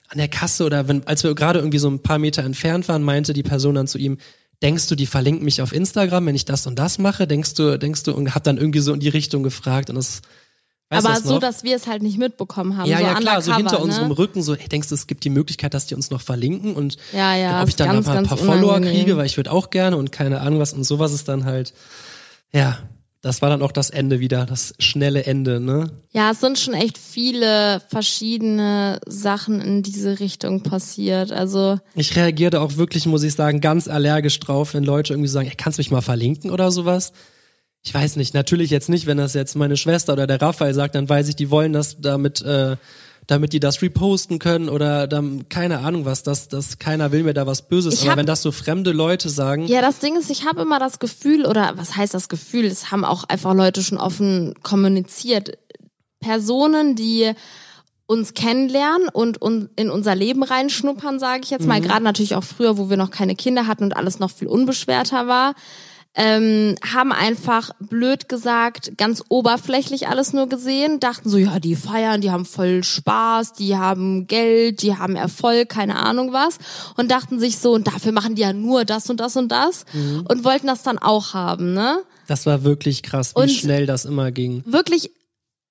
Speaker 1: an der Kasse oder wenn, als wir gerade irgendwie so ein paar Meter entfernt waren, meinte die Person dann zu ihm, denkst du, die verlinkt mich auf Instagram, wenn ich das und das mache? Denkst du, denkst du, und hat dann irgendwie so in die Richtung gefragt und das, weißt
Speaker 2: Aber so, dass wir es halt nicht mitbekommen haben.
Speaker 1: Ja,
Speaker 2: so
Speaker 1: ja, klar, so hinter unserem
Speaker 2: ne?
Speaker 1: Rücken, so, ey, denkst du, es gibt die Möglichkeit, dass die uns noch verlinken und
Speaker 2: Ja, ja,
Speaker 1: ob ich dann
Speaker 2: ganz,
Speaker 1: noch mal ein paar Follower
Speaker 2: unangenehm.
Speaker 1: kriege, weil ich würde auch gerne und keine Ahnung was und sowas ist dann halt, ja, das war dann auch das Ende wieder, das schnelle Ende, ne?
Speaker 2: Ja, es sind schon echt viele verschiedene Sachen in diese Richtung passiert. Also
Speaker 1: Ich reagiere da auch wirklich, muss ich sagen, ganz allergisch drauf, wenn Leute irgendwie sagen, ey, kannst du mich mal verlinken oder sowas? Ich weiß nicht, natürlich jetzt nicht, wenn das jetzt meine Schwester oder der Raphael sagt, dann weiß ich, die wollen das damit, äh, damit die das reposten können oder dann, keine Ahnung was, das, das, keiner will mir da was Böses.
Speaker 2: Ich
Speaker 1: Aber
Speaker 2: hab-
Speaker 1: wenn das so fremde Leute sagen,
Speaker 2: Ja, das Ding ist, ich habe immer das Gefühl, oder was heißt das Gefühl? Es haben auch einfach Leute schon offen kommuniziert. Personen, die uns kennenlernen und un- in unser Leben reinschnuppern, sage ich jetzt mal. Gerade natürlich auch früher, wo wir noch keine Kinder hatten und alles noch viel unbeschwerter war. Ähm, haben einfach blöd gesagt, ganz oberflächlich alles nur gesehen, dachten so, ja, die feiern, die haben voll Spaß, die haben Geld, die haben Erfolg, keine Ahnung was und dachten sich so, und dafür machen die ja nur das und das und das und wollten das dann auch haben, ne?
Speaker 1: das war wirklich krass, wie
Speaker 2: Und-
Speaker 1: schnell das immer ging.
Speaker 2: Wirklich,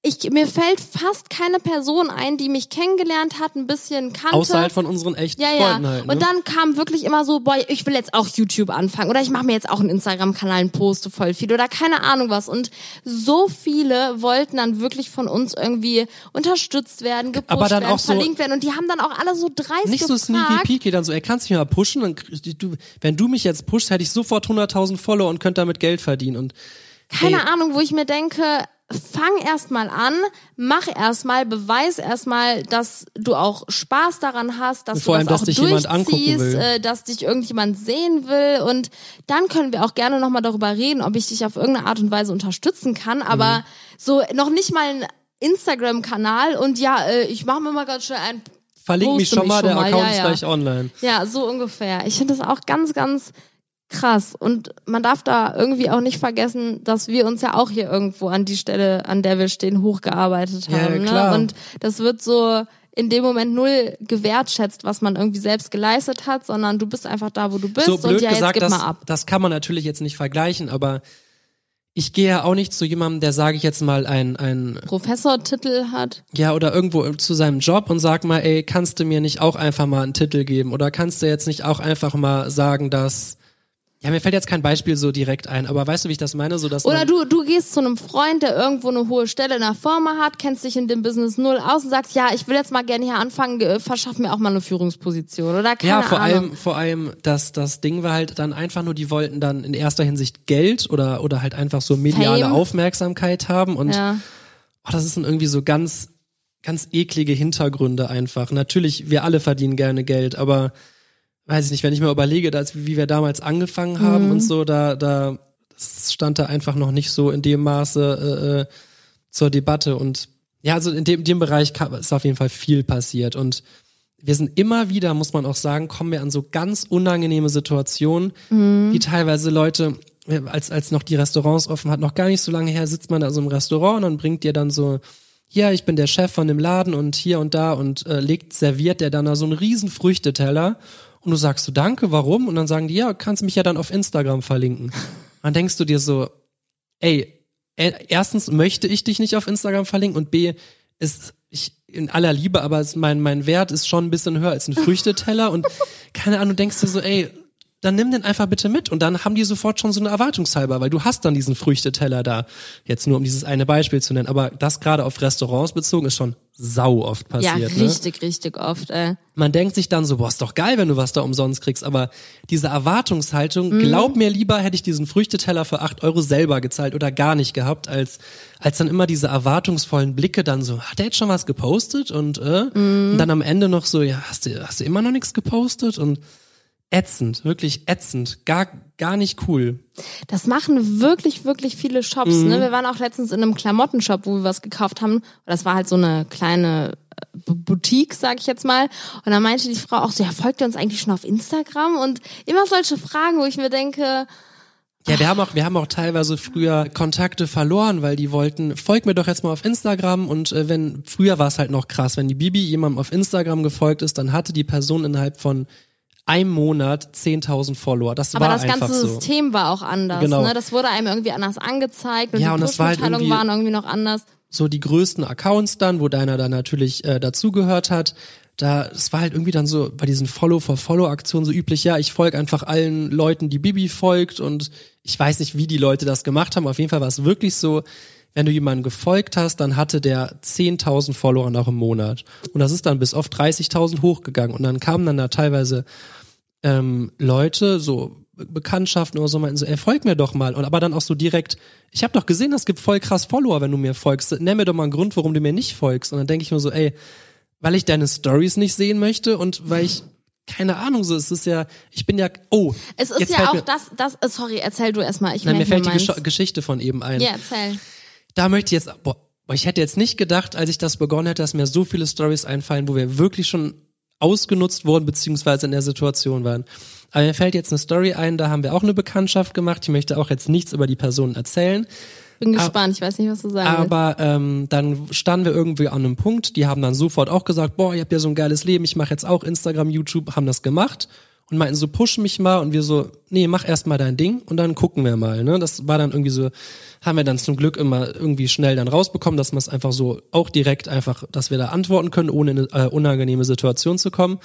Speaker 2: ich, mir fällt fast keine Person ein, die mich kennengelernt hat, ein bisschen kannte.
Speaker 1: Außerhalb von unseren echten
Speaker 2: Ja, ja.
Speaker 1: Freunden halt. Ne?
Speaker 2: Und dann kam wirklich immer so, boah, ich will jetzt auch YouTube anfangen oder ich mache mir jetzt auch einen Instagram-Kanal und poste voll viel oder keine Ahnung was. Und so viele wollten dann wirklich von uns irgendwie unterstützt werden, gepusht werden,
Speaker 1: so-
Speaker 2: verlinkt werden und die haben dann auch alle so dreist
Speaker 1: nicht so sneaky peaky, dann so, ey, kannst mich mal pushen? Dann, du, wenn du mich jetzt pushst, hätte ich sofort 100.000 Follower und könnte damit Geld verdienen. Und
Speaker 2: Keine
Speaker 1: ey,
Speaker 2: Ahnung, wo ich mir denke, fang erst mal an, mach erst mal, beweis erst mal, dass du auch Spaß daran hast, dass du
Speaker 1: allem,
Speaker 2: das
Speaker 1: dass
Speaker 2: auch
Speaker 1: angucken
Speaker 2: durchziehst, äh, dass dich irgendjemand sehen will und dann können wir auch gerne noch mal darüber reden, ob ich dich auf irgendeine Art und Weise unterstützen kann, aber
Speaker 1: Mhm.
Speaker 2: so noch nicht mal ein Instagram-Kanal und ja, äh, ich mache mir mal ganz schnell ein
Speaker 1: verlink mich schon mal, der
Speaker 2: schon mal,
Speaker 1: Account
Speaker 2: ja,
Speaker 1: ist
Speaker 2: ja.
Speaker 1: gleich online.
Speaker 2: Ja, so ungefähr. Ich finde das auch ganz, ganz krass. Und man darf da irgendwie auch nicht vergessen, dass wir uns ja auch hier irgendwo an die Stelle, an der wir stehen, hochgearbeitet
Speaker 1: Ja,
Speaker 2: haben.
Speaker 1: klar.
Speaker 2: Ne? Und das wird so in dem Moment null gewertschätzt, was man irgendwie selbst geleistet hat, sondern du bist einfach da, wo du bist
Speaker 1: So blöd
Speaker 2: und ja,
Speaker 1: gesagt,
Speaker 2: jetzt gib
Speaker 1: das,
Speaker 2: mal ab.
Speaker 1: das kann man natürlich jetzt nicht vergleichen, aber ich gehe ja auch nicht zu jemandem, der, sage ich jetzt mal, ein, ein
Speaker 2: Professortitel hat.
Speaker 1: ja, oder irgendwo zu seinem Job und sag mal, ey, kannst du mir nicht auch einfach mal einen Titel geben? Oder kannst du jetzt nicht auch einfach mal sagen, dass. Ja, mir fällt jetzt kein Beispiel so direkt ein, aber weißt du, wie ich das meine? So, dass
Speaker 2: Oder du, du gehst zu einem Freund, der irgendwo eine hohe Stelle in der Firma hat, kennst dich in dem Business null aus und sagst, ja, ich will jetzt mal gerne hier anfangen, verschaff mir auch mal eine Führungsposition oder keine
Speaker 1: Ja, vor
Speaker 2: Ahnung.
Speaker 1: allem, vor allem, das, das Ding war halt dann einfach nur, die wollten dann in erster Hinsicht Geld oder, oder halt einfach so mediale
Speaker 2: Fame.
Speaker 1: Aufmerksamkeit haben und
Speaker 2: ja.
Speaker 1: oh, das ist dann irgendwie so ganz, ganz eklige Hintergründe einfach. Natürlich, wir alle verdienen gerne Geld, aber weiß ich nicht, wenn ich mir überlege, dass, wie wir damals angefangen haben
Speaker 2: Mhm.
Speaker 1: und so, da, da stand da einfach noch nicht so in dem Maße äh, äh, zur Debatte. Und ja, also in dem, dem Bereich ist auf jeden Fall viel passiert. Und wir sind immer wieder, muss man auch sagen, kommen wir an so ganz unangenehme Situationen, wie teilweise Leute, als, als noch die Restaurants offen hat, noch gar nicht so lange her, sitzt man da so im Restaurant und bringt dir dann so, ja, ich bin der Chef von dem Laden und hier und da und äh, legt, serviert der dann da so einen riesen Früchteteller und du sagst so, danke, warum? Und dann sagen die, ja, kannst mich ja dann auf Instagram verlinken. Dann denkst du dir so, ey, äh, erstens möchte ich dich nicht auf Instagram verlinken und B, ist ich in aller Liebe, aber mein, mein Wert ist schon ein bisschen höher als ein Früchteteller und keine Ahnung, denkst du so, ey, dann nimm den einfach bitte mit und dann haben die sofort schon so eine Erwartungshalber, weil du hast dann diesen Früchteteller da. Jetzt nur um dieses eine Beispiel zu nennen, aber das gerade auf Restaurants bezogen ist schon sau oft
Speaker 2: Ja,
Speaker 1: passiert. ne?
Speaker 2: richtig, richtig oft. Äh.
Speaker 1: man denkt sich dann so, boah, ist doch geil, wenn du was da umsonst kriegst, aber diese Erwartungshaltung, glaub mir lieber, hätte ich diesen Früchteteller für acht Euro selber gezahlt oder gar nicht gehabt, als, als dann immer diese erwartungsvollen Blicke dann so, hat er jetzt schon was gepostet und, äh? und dann am Ende noch so, ja, hast du, hast du immer noch nichts gepostet und ätzend, wirklich ätzend, gar, gar nicht cool.
Speaker 2: Das machen wirklich, wirklich viele Shops.
Speaker 1: Mhm.
Speaker 2: Ne? Wir waren auch letztens in einem Klamottenshop, wo wir was gekauft haben. Das war halt so eine kleine äh, Boutique, sag ich jetzt mal. Und dann meinte die Frau auch so, ja, folgt ihr uns eigentlich schon auf Instagram? Und immer solche Fragen, wo ich mir denke,
Speaker 1: Ja, wir haben auch, wir haben auch teilweise früher Kontakte verloren, weil die wollten, folg mir doch jetzt mal auf Instagram und äh, wenn, früher war es halt noch krass, wenn die Bibi jemandem auf Instagram gefolgt ist, dann hatte die Person innerhalb von einem Monat 10.000 Follower. Das
Speaker 2: aber
Speaker 1: war
Speaker 2: das ganze
Speaker 1: so.
Speaker 2: System war auch anders.
Speaker 1: Genau.
Speaker 2: Ne? Das wurde einem irgendwie anders angezeigt und
Speaker 1: Ja,
Speaker 2: die
Speaker 1: und das war halt irgendwie-
Speaker 2: waren irgendwie noch anders.
Speaker 1: so die größten Accounts dann, wo deiner dann natürlich äh, dazugehört hat. Da, es war halt irgendwie dann so bei diesen Follow-for-Follow-Aktionen so üblich, ja, ich folge einfach allen Leuten, die Bibi folgt und ich weiß nicht, wie die Leute das gemacht haben. Auf jeden Fall war es wirklich so, wenn du jemanden gefolgt hast, dann hatte der 10.000 Follower noch im Monat. Und das ist dann bis auf 30.000 hochgegangen. Und dann kamen dann da teilweise ähm, Leute, so Be- Bekanntschaften oder so, meinten so, ey, folg mir doch mal. Und aber dann auch so direkt, ich habe doch gesehen, es gibt voll krass Follower, wenn du mir folgst. Nenn mir doch mal einen Grund, warum du mir nicht folgst. Und dann denke ich mir so, ey, weil ich deine Stories nicht sehen möchte und weil ich, keine Ahnung, so, es ist ja, ich bin ja, oh.
Speaker 2: Es ist ja auch
Speaker 1: mir,
Speaker 2: das, das, äh, sorry, erzähl du erstmal. Ich
Speaker 1: Nein, mir fällt die
Speaker 2: meins.
Speaker 1: Gesch Geschichte von eben ein.
Speaker 2: Ja, erzähl.
Speaker 1: Da möchte ich jetzt, boah, ich hätte jetzt nicht gedacht, als ich das begonnen hätte, dass mir so viele Stories einfallen, wo wir wirklich schon ausgenutzt wurden, beziehungsweise in der Situation waren. Aber mir fällt jetzt eine Story ein, da haben wir auch eine Bekanntschaft gemacht. Ich möchte auch jetzt nichts über die Person erzählen.
Speaker 2: Bin gespannt, ich weiß nicht, was du sagen willst.
Speaker 1: Aber ähm, dann standen wir irgendwie an einem Punkt, die haben dann sofort auch gesagt, boah, ihr habt ja so ein geiles Leben, ich mache jetzt auch Instagram, YouTube, haben das gemacht und meinten so, push mich mal und wir so, nee, mach erst mal dein Ding und dann gucken wir mal. Ne? Das war dann irgendwie so, haben wir dann zum Glück immer irgendwie schnell dann rausbekommen, dass man es einfach so auch direkt einfach, dass wir da antworten können, ohne in eine äh, unangenehme Situation zu kommen.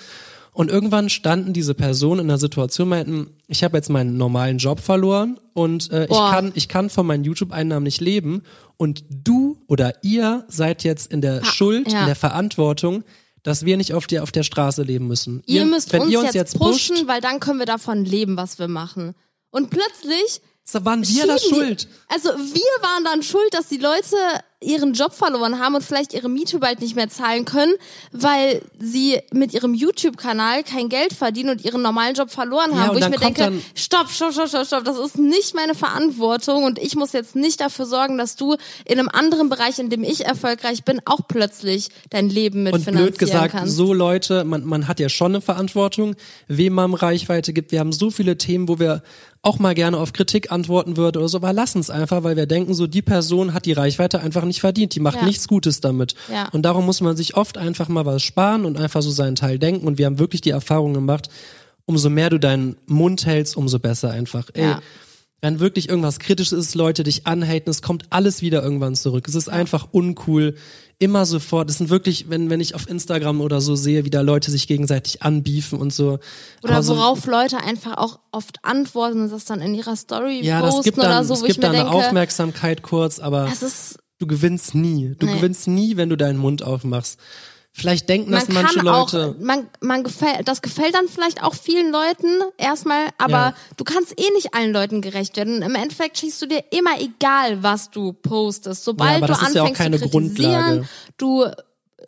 Speaker 1: Und irgendwann standen diese Personen in einer Situation, meinten, ich habe jetzt meinen normalen Job verloren und äh, ich kann ich kann von meinen YouTube-Einnahmen nicht leben und du oder ihr seid jetzt in der Schuld,
Speaker 2: ja.
Speaker 1: in der Verantwortung, dass wir nicht auf der auf der Straße leben müssen.
Speaker 2: ihr müsst
Speaker 1: wenn
Speaker 2: uns,
Speaker 1: ihr uns
Speaker 2: jetzt pushen, weil dann können wir davon leben, was wir machen. Und plötzlich
Speaker 1: so waren wir
Speaker 2: die-
Speaker 1: schuld.
Speaker 2: Also wir waren dann schuld, dass die Leute ihren Job verloren haben und vielleicht ihre Miete bald nicht mehr zahlen können, weil sie mit ihrem YouTube-Kanal kein Geld verdienen und ihren normalen Job verloren
Speaker 1: Ja,
Speaker 2: haben.
Speaker 1: und
Speaker 2: wo ich mir denke, stopp, stopp, stopp, stopp, stopp, das ist nicht meine Verantwortung und ich muss jetzt nicht dafür sorgen, dass du in einem anderen Bereich, in dem ich erfolgreich bin, auch plötzlich dein Leben
Speaker 1: Und
Speaker 2: mitfinanzieren
Speaker 1: blöd gesagt,
Speaker 2: kannst.
Speaker 1: so Leute, man, man hat ja schon eine Verantwortung, wem man Reichweite gibt. Wir haben so viele Themen, wo wir auch mal gerne auf Kritik antworten würden oder so, aber lassen es einfach, weil wir denken, so die Person hat die Reichweite einfach nicht verdient, die macht
Speaker 2: Ja.
Speaker 1: nichts Gutes damit.
Speaker 2: Ja.
Speaker 1: Und darum muss man sich oft einfach mal was sparen und einfach so seinen Teil denken. Und wir haben wirklich die Erfahrung gemacht, umso mehr du deinen Mund hältst, umso besser einfach. Ey,
Speaker 2: Ja.
Speaker 1: Wenn wirklich irgendwas kritisch ist, Leute dich anhaten, es kommt alles wieder irgendwann zurück. Es ist einfach uncool. Immer sofort. Es sind wirklich, wenn, wenn ich auf Instagram oder so sehe, wie da Leute sich gegenseitig anbiefen und so.
Speaker 2: Oder
Speaker 1: Aber so,
Speaker 2: worauf Leute einfach auch oft antworten und das dann in ihrer Story
Speaker 1: ja,
Speaker 2: posten
Speaker 1: das gibt
Speaker 2: oder
Speaker 1: dann,
Speaker 2: so,
Speaker 1: es gibt dann eine
Speaker 2: denke,
Speaker 1: Aufmerksamkeit kurz, aber du gewinnst nie. Du
Speaker 2: Nee.
Speaker 1: gewinnst nie, wenn du deinen Mund aufmachst. Vielleicht denken das
Speaker 2: man
Speaker 1: manche
Speaker 2: kann
Speaker 1: Leute.
Speaker 2: auch, man, man gefällt, das gefällt dann vielleicht auch vielen Leuten erstmal, aber
Speaker 1: Ja.
Speaker 2: du kannst eh nicht allen Leuten gerecht werden. Im Endeffekt schießt du dir immer egal, was du postest. Sobald
Speaker 1: aber
Speaker 2: du
Speaker 1: das ist ja auch
Speaker 2: anfängst
Speaker 1: keine
Speaker 2: zu kritisieren,
Speaker 1: Grundlage.
Speaker 2: du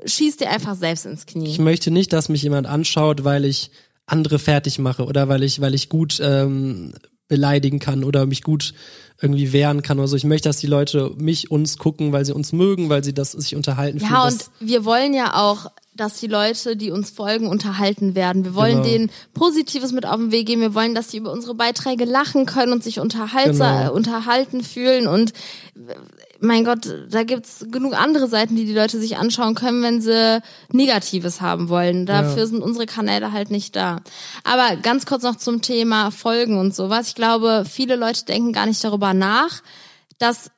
Speaker 2: schießt dir einfach selbst ins
Speaker 1: Ich
Speaker 2: Knie.
Speaker 1: möchte nicht, dass mich jemand anschaut, weil ich andere fertig mache oder weil ich, weil ich gut ähm, beleidigen kann oder mich gut irgendwie wehren kann oder so. Ich möchte, dass die Leute mich, uns gucken, weil sie uns mögen, weil sie das sich unterhalten.
Speaker 2: Ja,
Speaker 1: fühlen.
Speaker 2: und
Speaker 1: das,
Speaker 2: wir wollen ja auch, dass die Leute, die uns folgen, unterhalten werden. Wir wollen
Speaker 1: Genau.
Speaker 2: denen Positives mit auf den Weg geben. Wir wollen, dass die über unsere Beiträge lachen können und sich
Speaker 1: Genau.
Speaker 2: unterhalten fühlen. Und mein Gott, da gibt's genug andere Seiten, die die Leute sich anschauen können, wenn sie Negatives haben wollen. Dafür
Speaker 1: Ja.
Speaker 2: sind unsere Kanäle halt nicht da. Aber ganz kurz noch zum Thema Folgen und sowas. Ich glaube, viele Leute denken gar nicht darüber nach, dass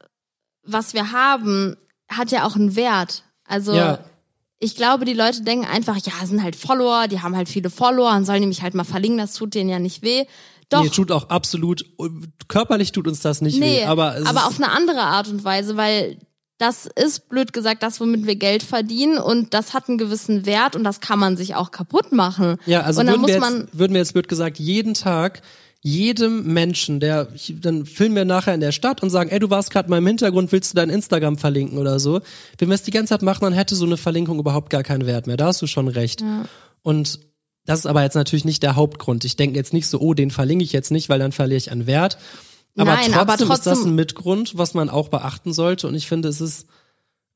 Speaker 2: was wir haben, hat ja auch einen Wert. Also
Speaker 1: Ja.
Speaker 2: ich glaube, die Leute denken einfach, ja, sind halt Follower, die haben halt viele Follower und sollen die mich halt mal verlinken, das tut denen ja nicht weh. Doch,
Speaker 1: nee, tut auch absolut, körperlich tut uns das nicht
Speaker 2: nee,
Speaker 1: weh, aber, es
Speaker 2: aber auf eine andere Art und Weise, weil das ist, blöd gesagt, das, womit wir Geld verdienen und das hat einen gewissen Wert und das kann man sich auch kaputt machen.
Speaker 1: Ja, also
Speaker 2: und
Speaker 1: würden wir, jetzt, würden wir jetzt blöd gesagt jeden Tag jedem Menschen, der dann filmen wir nachher in der Stadt und sagen, ey, du warst gerade mal im Hintergrund, willst du dein Instagram verlinken oder so? Wenn wir es die ganze Zeit machen, dann hätte so eine Verlinkung überhaupt gar keinen Wert mehr. Da hast du schon recht. Und das ist aber jetzt natürlich nicht der Hauptgrund. Ich denke jetzt nicht so, oh, den verlinke ich jetzt nicht, weil dann verliere ich an Wert. Aber,
Speaker 2: Nein,
Speaker 1: trotzdem
Speaker 2: aber
Speaker 1: ist das
Speaker 2: trotzdem-
Speaker 1: ein Mitgrund, was man auch beachten sollte. Und ich finde, es ist,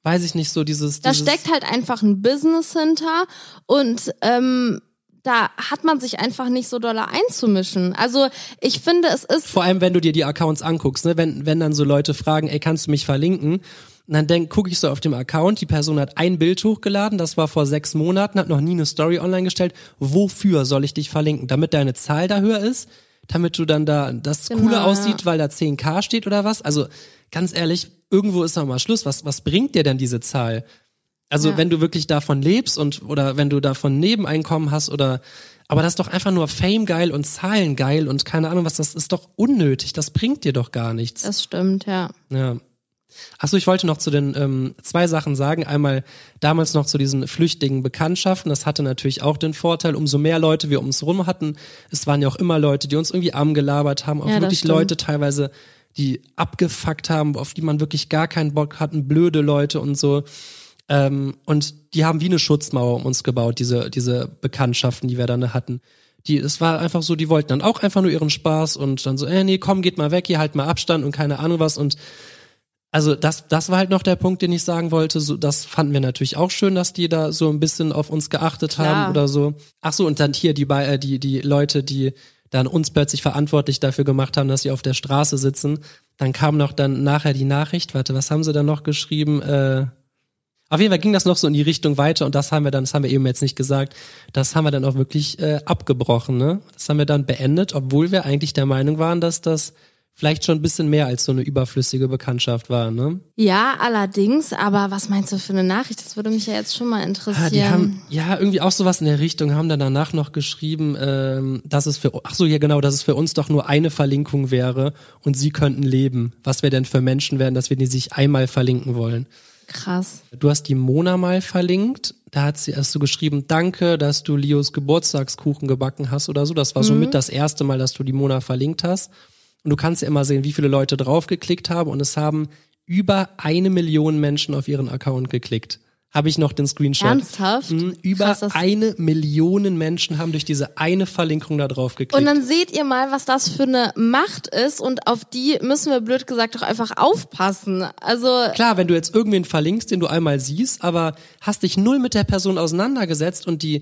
Speaker 1: weiß ich nicht, so dieses.
Speaker 2: da
Speaker 1: dieses
Speaker 2: steckt halt einfach ein Business hinter und ähm, da hat man sich einfach nicht so doll einzumischen. Also ich finde, es ist
Speaker 1: Vor allem, wenn du dir die Accounts anguckst, ne? wenn, wenn dann so Leute fragen, ey, kannst du mich verlinken? Und dann denk, gucke ich so auf dem Account, die Person hat ein Bild hochgeladen, das war vor sechs Monaten, hat noch nie eine Story online gestellt. Wofür soll ich dich verlinken? Damit deine Zahl da höher ist? Damit du dann da das
Speaker 2: Genau,
Speaker 1: cooler aussieht, weil da 10k steht oder was? Also ganz ehrlich, irgendwo ist doch mal Schluss. Was, was bringt dir denn diese Zahl? Also
Speaker 2: Ja.
Speaker 1: wenn du wirklich davon lebst und oder wenn du davon Nebeneinkommen hast oder aber das ist doch einfach nur Fame geil und Zahlen geil und keine Ahnung was, das ist doch unnötig, das bringt dir doch gar nichts.
Speaker 2: das stimmt, ja.
Speaker 1: Ja. Achso, ich wollte noch zu den ähm, zwei Sachen sagen. Einmal damals noch zu diesen flüchtigen Bekanntschaften. Das hatte natürlich auch den Vorteil, umso mehr Leute wir um uns rum hatten. Es waren ja auch immer Leute, die uns irgendwie arm gelabert haben. Auch
Speaker 2: Ja,
Speaker 1: wirklich. Leute teilweise, die abgefuckt haben, auf die man wirklich gar keinen Bock hatten. Blöde Leute und so. Ähm, und die haben wie eine Schutzmauer um uns gebaut, diese, diese Bekanntschaften, die wir dann hatten. Die, es war einfach so, die wollten dann auch einfach nur ihren Spaß und dann so, äh, nee, komm, geht mal weg, hier halt mal Abstand und keine Ahnung was und also das, das war halt noch der Punkt, den ich sagen wollte. So, das fanden wir natürlich auch schön, dass die da so ein bisschen auf uns geachtet
Speaker 2: Klar.
Speaker 1: haben oder so. Ach so, und dann hier die, äh, die, die Leute, die dann uns plötzlich verantwortlich dafür gemacht haben, dass sie auf der Straße sitzen. Dann kam noch dann nachher die Nachricht. Warte, was haben sie dann noch geschrieben? Äh, auf jeden Fall ging das noch so in die Richtung weiter und das haben wir dann, das haben wir eben jetzt nicht gesagt, das haben wir dann auch wirklich äh, abgebrochen, ne? Das haben wir dann beendet, obwohl wir eigentlich der Meinung waren, dass das vielleicht schon ein bisschen mehr als so eine überflüssige Bekanntschaft war, ne?
Speaker 2: Ja, allerdings, aber was meinst du für eine Nachricht? Das würde mich ja jetzt schon mal interessieren.
Speaker 1: Ah, die haben ja irgendwie auch sowas in der Richtung, haben dann danach noch geschrieben, ähm, dass es für ach so ja genau, dass es für uns doch nur eine Verlinkung wäre und sie könnten leben. Was wir denn für Menschen wären, dass wir die sich einmal verlinken wollen.
Speaker 2: Krass.
Speaker 1: Du hast die Mona mal verlinkt. Da hat sie hast du geschrieben, danke, dass du Leos Geburtstagskuchen gebacken hast oder so. Das war somit das erste Mal, dass du die Mona verlinkt hast. Und du kannst ja immer sehen, wie viele Leute draufgeklickt haben. Und es haben über eine Million Menschen auf ihren Account geklickt. Habe ich noch den Screenshot.
Speaker 2: Ernsthaft?
Speaker 1: Mhm, über
Speaker 2: Krass,
Speaker 1: eine Million Menschen haben durch diese eine Verlinkung da drauf geklickt.
Speaker 2: Und dann seht ihr mal, was das für eine Macht ist und auf die müssen wir blöd gesagt doch einfach aufpassen. Also
Speaker 1: Klar, wenn du jetzt irgendwen verlinkst, den du einmal siehst, aber hast dich null mit der Person auseinandergesetzt und die,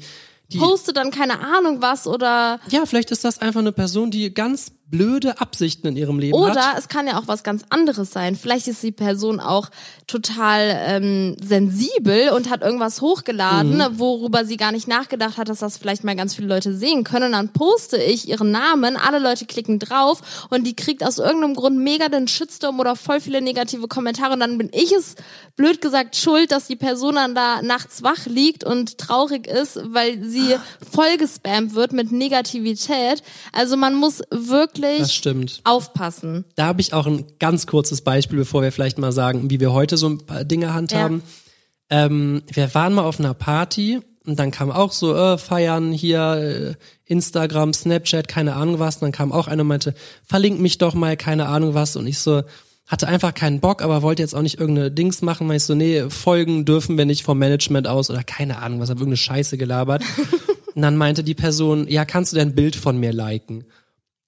Speaker 1: die
Speaker 2: poste dann keine Ahnung was oder
Speaker 1: Ja, vielleicht ist das einfach eine Person, die ganz blöde Absichten in ihrem Leben
Speaker 2: Oder
Speaker 1: hat.
Speaker 2: es kann ja auch was ganz anderes sein. Vielleicht ist die Person auch total ähm, sensibel und hat irgendwas hochgeladen,
Speaker 1: Mhm.
Speaker 2: worüber sie gar nicht nachgedacht hat, dass das vielleicht mal ganz viele Leute sehen können. Und dann poste ich ihren Namen, alle Leute klicken drauf und die kriegt aus irgendeinem Grund mega den Shitstorm oder voll viele negative Kommentare. Und dann bin ich es, blöd gesagt, schuld, dass die Person dann da nachts wach liegt und traurig ist, weil sie voll gespammt wird mit Negativität. Also man muss
Speaker 1: Das
Speaker 2: wirklich
Speaker 1: stimmt.
Speaker 2: aufpassen.
Speaker 1: Da habe ich auch ein ganz kurzes Beispiel, bevor wir vielleicht mal sagen, wie wir heute so ein paar Dinge handhaben. Ähm, wir waren mal auf einer Party und dann kam auch so, äh, feiern hier, äh, Instagram, Snapchat, keine Ahnung was. Und dann kam auch einer und meinte, verlink mich doch mal, keine Ahnung was. Und ich so, hatte einfach keinen Bock, aber wollte jetzt auch nicht irgendeine Dings machen, weil ich so, nee, folgen dürfen wir nicht vom Management aus oder keine Ahnung, was hab irgendeine Scheiße gelabert. und dann meinte die Person, ja, kannst du denn ein Bild von mir liken?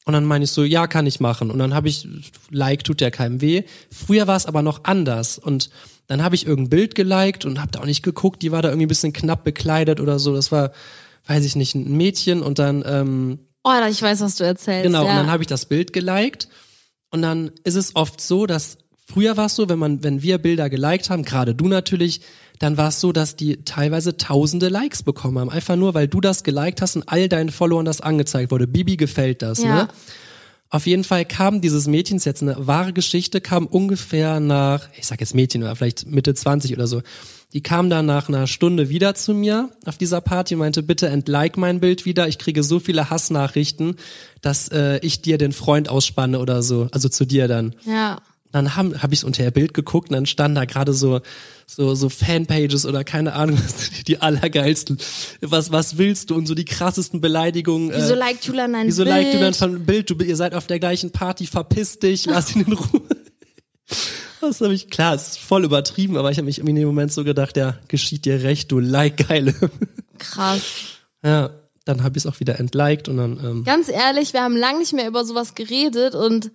Speaker 1: Und dann meine ich so, ja, kann ich machen. Und dann habe ich, Like tut ja keinem weh. Früher war es aber noch anders. Und dann habe ich irgendein Bild geliked und habe da auch nicht geguckt, die war da irgendwie ein bisschen knapp bekleidet oder so. Das war, weiß ich nicht, ein Mädchen und dann, ähm,
Speaker 2: Oh, ich weiß, was du erzählst.
Speaker 1: genau,
Speaker 2: ja.
Speaker 1: und dann habe ich das Bild geliked. Und dann ist es oft so, dass früher war es so, wenn man, wenn wir Bilder geliked haben, gerade du natürlich, dann war es so, dass die teilweise tausende Likes bekommen haben. Einfach nur, weil du das geliked hast und all deinen Followern das angezeigt wurde. Bibi gefällt das,
Speaker 2: Ja.
Speaker 1: ne? Auf jeden Fall kam dieses Mädchen, ist jetzt eine wahre Geschichte, kam ungefähr nach, ich sag jetzt Mädchen oder vielleicht Mitte 20 oder so. Die kam dann nach einer Stunde wieder zu mir auf dieser Party und meinte, bitte entlike mein Bild wieder. Ich kriege so viele Hassnachrichten, dass äh, ich dir den Freund ausspanne oder so. Also zu dir dann.
Speaker 2: ja.
Speaker 1: Dann habe hab ich unter ihr Bild geguckt und dann standen da gerade so, so, so Fanpages oder keine Ahnung, was die allergeilsten. Was, was willst du? Und so die krassesten Beleidigungen.
Speaker 2: Wieso
Speaker 1: äh,
Speaker 2: liked Julian ein
Speaker 1: Wieso
Speaker 2: Bild?
Speaker 1: liked du dann von Bild? Du, ihr seid auf der gleichen Party, verpiss dich, lass ihn in Ruhe. Das habe ich, klar, es ist voll übertrieben, aber ich habe mich in dem Moment so gedacht, ja, geschieht dir recht, du Like-Geile.
Speaker 2: Krass.
Speaker 1: Ja, dann habe ich es auch wieder entliked und dann, ähm,
Speaker 2: Ganz ehrlich, wir haben lange nicht mehr über sowas geredet und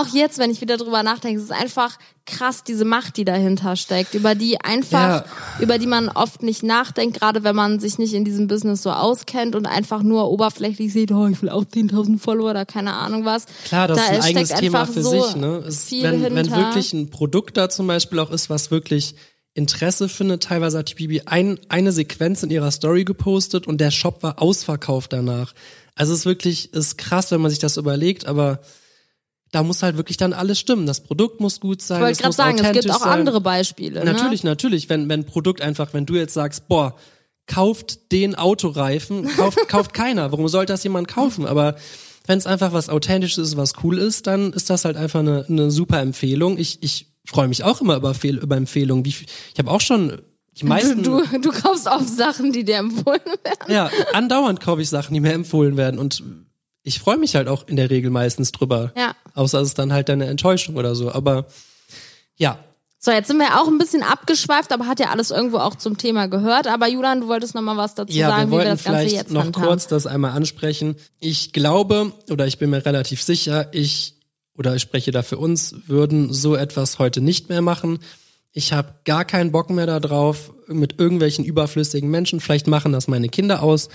Speaker 2: auch jetzt, wenn ich wieder drüber nachdenke, es ist einfach krass, diese Macht, die dahinter steckt, über die einfach, über die man oft nicht nachdenkt, gerade wenn man sich nicht in diesem Business so auskennt und einfach nur oberflächlich sieht, oh, ich will auch 10.000 Follower oder keine Ahnung was.
Speaker 1: Klar, das
Speaker 2: da
Speaker 1: ist ein eigenes Thema
Speaker 2: einfach
Speaker 1: für
Speaker 2: so
Speaker 1: sich. Ne? Es, wenn, wenn wirklich ein Produkt da zum Beispiel auch ist, was wirklich Interesse findet, teilweise hat die Bibi ein, eine Sequenz in ihrer Story gepostet und der Shop war ausverkauft danach. Also es ist wirklich, ist krass, wenn man sich das überlegt, aber da muss halt wirklich dann alles stimmen. Das Produkt muss gut sein.
Speaker 2: Ich wollte gerade sagen, es gibt auch
Speaker 1: sein.
Speaker 2: andere Beispiele.
Speaker 1: Natürlich,
Speaker 2: Ne?
Speaker 1: natürlich, wenn, wenn ein Produkt einfach, wenn du jetzt sagst, boah, kauft den Autoreifen, kauft, kauft keiner. Warum sollte das jemand kaufen? Aber wenn es einfach was Authentisches ist, was cool ist, dann ist das halt einfach eine, eine super Empfehlung. Ich, ich freue mich auch immer über, Fehl, über Empfehlungen. Wie, ich habe auch schon die meisten,
Speaker 2: Du, du, du kaufst oft Sachen, die dir empfohlen werden.
Speaker 1: ja, andauernd kaufe ich Sachen, die mir empfohlen werden und ich freue mich halt auch in der Regel meistens drüber.
Speaker 2: Ja.
Speaker 1: Außer es ist dann halt eine Enttäuschung oder so. Aber ja,
Speaker 2: So, jetzt sind wir auch ein bisschen abgeschweift, aber hat ja alles irgendwo auch zum Thema gehört. Aber Julian, du wolltest noch mal was dazu
Speaker 1: Ja,
Speaker 2: sagen,
Speaker 1: wir
Speaker 2: wie wir das Ganze jetzt
Speaker 1: noch
Speaker 2: handhaben.
Speaker 1: kurz das einmal ansprechen. Ich glaube, oder ich bin mir relativ sicher, ich, oder ich spreche da für uns, würden so etwas heute nicht mehr machen. Ich habe gar keinen Bock mehr darauf, mit irgendwelchen überflüssigen Menschen, vielleicht machen das meine Kinder aus,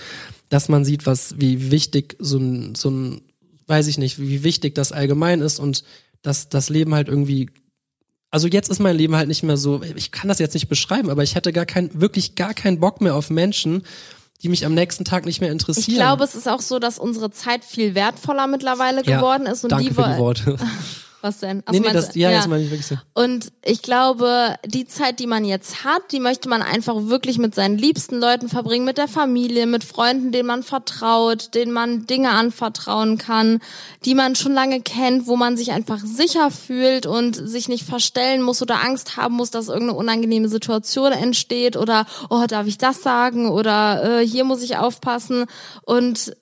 Speaker 1: dass man sieht, was, wie wichtig so ein, so ein, weiß ich nicht, wie wichtig das allgemein ist und dass das Leben halt irgendwie also jetzt ist mein Leben halt nicht mehr so, ich kann das jetzt nicht beschreiben, aber ich hätte gar kein, wirklich gar keinen Bock mehr auf Menschen, die mich am nächsten Tag nicht mehr interessieren.
Speaker 2: Ich glaube, es ist auch so, dass unsere Zeit viel wertvoller mittlerweile
Speaker 1: Ja,
Speaker 2: geworden ist und
Speaker 1: Danke
Speaker 2: die
Speaker 1: für die Worte.
Speaker 2: Was denn? Ach,
Speaker 1: nee, nee, das,
Speaker 2: du-
Speaker 1: ja, das meine ich wirklich so.
Speaker 2: Und ich glaube, die Zeit, die man jetzt hat, die möchte man einfach wirklich mit seinen liebsten Leuten verbringen, mit der Familie, mit Freunden, denen man vertraut, denen man Dinge anvertrauen kann, die man schon lange kennt, wo man sich einfach sicher fühlt und sich nicht verstellen muss oder Angst haben muss, dass irgendeine unangenehme Situation entsteht oder, oh, darf ich das sagen oder äh, hier muss ich aufpassen. Und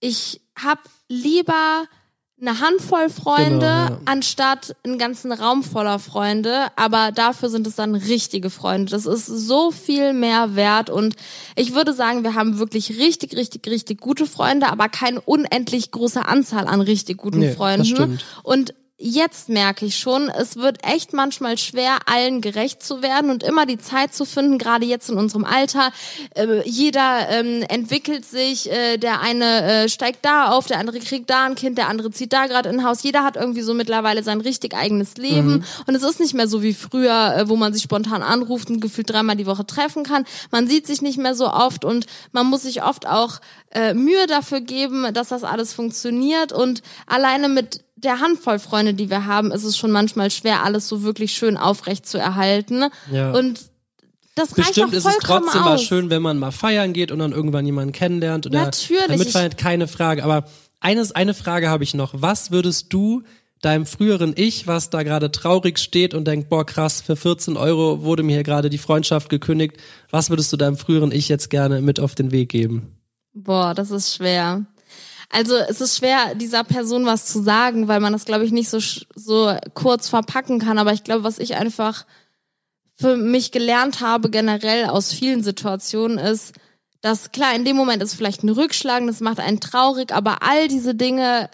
Speaker 2: ich hab lieber eine Handvoll Freunde,
Speaker 1: Genau, ja.
Speaker 2: anstatt einen ganzen Raum voller Freunde, aber dafür sind es dann richtige Freunde. Das ist so viel mehr wert und ich würde sagen, wir haben wirklich richtig, richtig, richtig gute Freunde, aber keine unendlich große Anzahl an richtig guten
Speaker 1: Nee, das
Speaker 2: Freunden.
Speaker 1: stimmt.
Speaker 2: Und jetzt merke ich schon, es wird echt manchmal schwer, allen gerecht zu werden und immer die Zeit zu finden, gerade jetzt in unserem Alter. Äh, jeder ähm, entwickelt sich, äh, der eine äh, steigt da auf, der andere kriegt da ein Kind, der andere zieht da gerade in ein Haus. Jeder hat irgendwie so mittlerweile sein richtig eigenes Leben und es ist nicht mehr so wie früher, äh, wo man sich spontan anruft und gefühlt dreimal die Woche treffen kann. Man sieht sich nicht mehr so oft und man muss sich oft auch äh, Mühe dafür geben, dass das alles funktioniert und alleine mit der Handvoll Freunde, die wir haben, ist es schon manchmal schwer, alles so wirklich schön aufrecht zu erhalten.
Speaker 1: Ja.
Speaker 2: Und das reicht
Speaker 1: Bestimmt ist es trotzdem
Speaker 2: aus.
Speaker 1: mal schön, wenn man mal feiern geht und dann irgendwann jemanden kennenlernt. Oder
Speaker 2: Natürlich,
Speaker 1: Damit
Speaker 2: ich-
Speaker 1: feiert keine Frage. Aber eines, eine Frage habe ich noch. Was würdest du deinem früheren Ich, was da gerade traurig steht und denkt, boah krass, für 14 Euro wurde mir hier gerade die Freundschaft gekündigt, was würdest du deinem früheren Ich jetzt gerne mit auf den Weg geben?
Speaker 2: Boah, das ist schwer. Also es ist schwer, dieser Person was zu sagen, weil man das, glaube ich, nicht so, so kurz verpacken kann. Aber ich glaube, was ich einfach für mich gelernt habe, generell aus vielen Situationen, ist, dass klar, in dem Moment ist vielleicht ein Rückschlag, das macht einen traurig, aber all diese Dinge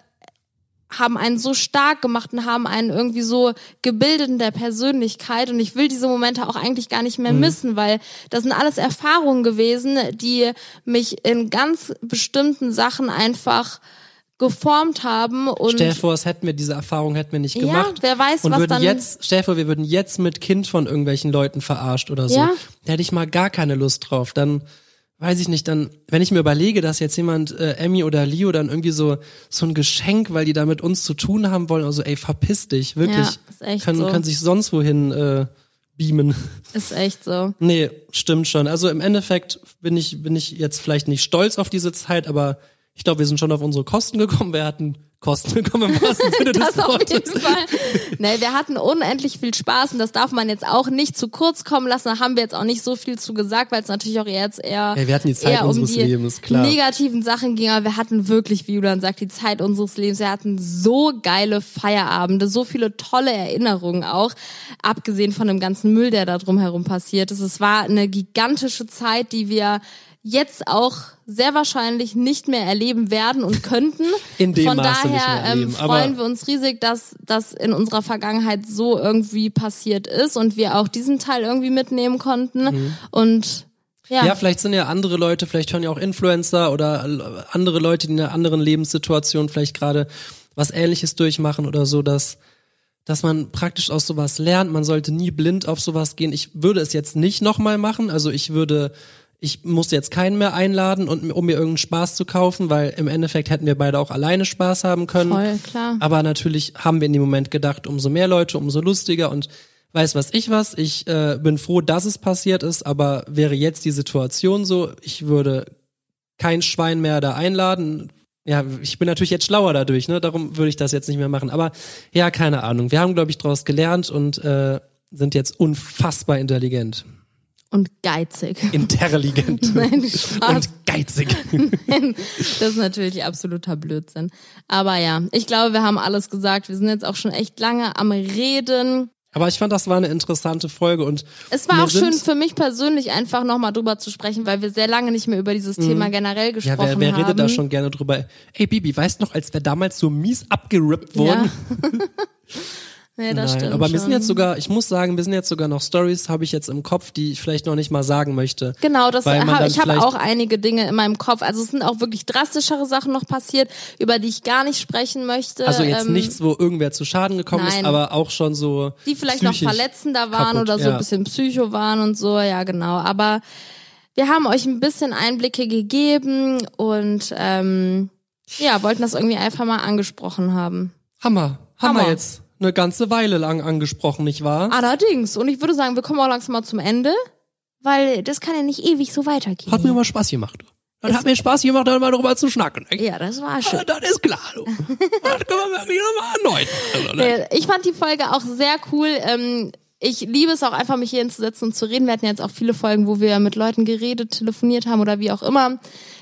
Speaker 2: haben einen so stark gemacht und haben einen irgendwie so gebildet in der Persönlichkeit und ich will diese Momente auch eigentlich gar nicht mehr missen, weil das sind alles Erfahrungen gewesen, die mich in ganz bestimmten Sachen einfach geformt haben und
Speaker 1: Stell dir vor, es hätten wir diese Erfahrung hätten wir nicht
Speaker 2: Ja,
Speaker 1: gemacht.
Speaker 2: wer weiß,
Speaker 1: und
Speaker 2: was
Speaker 1: würden
Speaker 2: dann-
Speaker 1: jetzt, stell dir vor, wir würden jetzt mit Kind von irgendwelchen Leuten verarscht oder so.
Speaker 2: Ja.
Speaker 1: Da hätte ich mal gar keine Lust drauf. Dann weiß ich nicht, dann, wenn ich mir überlege, dass jetzt jemand, äh, Emmy oder Leo, dann irgendwie so, so ein Geschenk, weil die da mit uns zu tun haben wollen, also ey, verpiss dich, wirklich.
Speaker 2: Ja, ist echt
Speaker 1: können,
Speaker 2: so.
Speaker 1: können sich sonst wohin äh, beamen.
Speaker 2: ist echt so.
Speaker 1: Nee, stimmt schon. Also im Endeffekt bin ich, bin ich jetzt vielleicht nicht stolz auf diese Zeit, aber ich glaube, wir sind schon auf unsere Kosten gekommen. Wir hatten Kosten bekommen im wahrsten Sinne des
Speaker 2: Das auf
Speaker 1: Wortes.
Speaker 2: jeden Fall. Nee, wir hatten unendlich viel Spaß und das darf man jetzt auch nicht zu kurz kommen lassen. Da haben wir jetzt auch nicht so viel zu gesagt, weil es natürlich auch jetzt eher,
Speaker 1: Ja, wir hatten die Zeit
Speaker 2: eher um
Speaker 1: unseres
Speaker 2: die
Speaker 1: Lebens, klar.
Speaker 2: negativen Sachen ging. Aber wir hatten wirklich, wie Julian sagt, die Zeit unseres Lebens. Wir hatten so geile Feierabende, so viele tolle Erinnerungen auch, abgesehen von dem ganzen Müll, der da drumherum passiert ist. Es war eine gigantische Zeit, die wir jetzt auch sehr wahrscheinlich nicht mehr erleben werden und könnten.
Speaker 1: In dem
Speaker 2: Von
Speaker 1: Maße
Speaker 2: daher
Speaker 1: erleben,
Speaker 2: ähm, freuen wir uns riesig, dass das in unserer Vergangenheit so irgendwie passiert ist und wir auch diesen Teil irgendwie mitnehmen konnten. Und ja,
Speaker 1: Mhm. Ja, vielleicht sind ja andere Leute, vielleicht hören ja auch Influencer oder l- andere Leute, die in einer anderen Lebenssituation vielleicht gerade was ähnliches durchmachen oder so, dass dass man praktisch aus sowas lernt. Man sollte nie blind auf sowas gehen. Ich würde es jetzt nicht nochmal machen. Also ich würde, ich muss jetzt keinen mehr einladen, und, um mir irgendeinen Spaß zu kaufen, weil im Endeffekt hätten wir beide auch alleine Spaß haben können.
Speaker 2: voll klar.
Speaker 1: Aber natürlich haben wir in dem Moment gedacht, umso mehr Leute, umso lustiger und weiß was ich was. Ich äh, bin froh, dass es passiert ist, aber wäre jetzt die Situation so, ich würde kein Schwein mehr da einladen. Ja, ich bin natürlich jetzt schlauer dadurch, ne? Darum würde ich das jetzt nicht mehr machen. Aber ja, keine Ahnung. Wir haben, glaube ich, daraus gelernt und äh, sind jetzt unfassbar intelligent.
Speaker 2: Und geizig.
Speaker 1: Interligent.
Speaker 2: Nein, Spaß.
Speaker 1: und geizig.
Speaker 2: Das ist natürlich absoluter Blödsinn. Aber ja, ich glaube, wir haben alles gesagt. Wir sind jetzt auch schon echt lange am Reden.
Speaker 1: Aber ich fand, das war eine interessante Folge und
Speaker 2: Es war auch schön für mich persönlich einfach nochmal drüber zu sprechen, weil wir sehr lange nicht mehr über dieses Thema generell
Speaker 1: Ja,
Speaker 2: gesprochen
Speaker 1: wer, wer
Speaker 2: haben.
Speaker 1: redet da schon gerne drüber? Ey, Bibi, weißt noch, als wir damals so mies abgerippt wurden?
Speaker 2: Ja. Nee, das
Speaker 1: Nein,
Speaker 2: stimmt
Speaker 1: aber
Speaker 2: schon.
Speaker 1: sind jetzt sogar, ich muss sagen, mir sind jetzt sogar noch Stories, habe ich jetzt im Kopf, die ich vielleicht noch nicht mal sagen möchte.
Speaker 2: Genau, das hab, ich habe auch einige Dinge in meinem Kopf. Also es sind auch wirklich drastischere Sachen noch passiert, über die ich gar nicht sprechen möchte.
Speaker 1: Also jetzt
Speaker 2: ähm,
Speaker 1: nichts, wo irgendwer zu Schaden gekommen ist,
Speaker 2: nein.
Speaker 1: aber auch schon so.
Speaker 2: die vielleicht noch verletzender waren
Speaker 1: kaputt,
Speaker 2: oder so
Speaker 1: ja.
Speaker 2: ein bisschen Psycho waren und so, ja genau. Aber wir haben euch ein bisschen Einblicke gegeben und ähm, ja, wollten das irgendwie einfach mal angesprochen haben.
Speaker 1: Hammer,
Speaker 2: Hammer.
Speaker 1: wir jetzt eine ganze Weile lang angesprochen, nicht wahr?
Speaker 2: Allerdings, und ich würde sagen, wir kommen auch langsam mal zum Ende, weil das kann ja nicht ewig so weitergehen.
Speaker 1: Hat mir mal Spaß gemacht. Das hat mir Spaß gemacht, da mal drüber zu schnacken.
Speaker 2: ja, das war schön.
Speaker 1: Ja, das ist klar. Du. Das können wir nochmal erneut.
Speaker 2: Ich fand die Folge auch sehr cool. Ähm, ich liebe es auch einfach, mich hier hinzusetzen und zu reden. Wir hatten jetzt auch viele Folgen, wo wir mit Leuten geredet, telefoniert haben oder wie auch immer.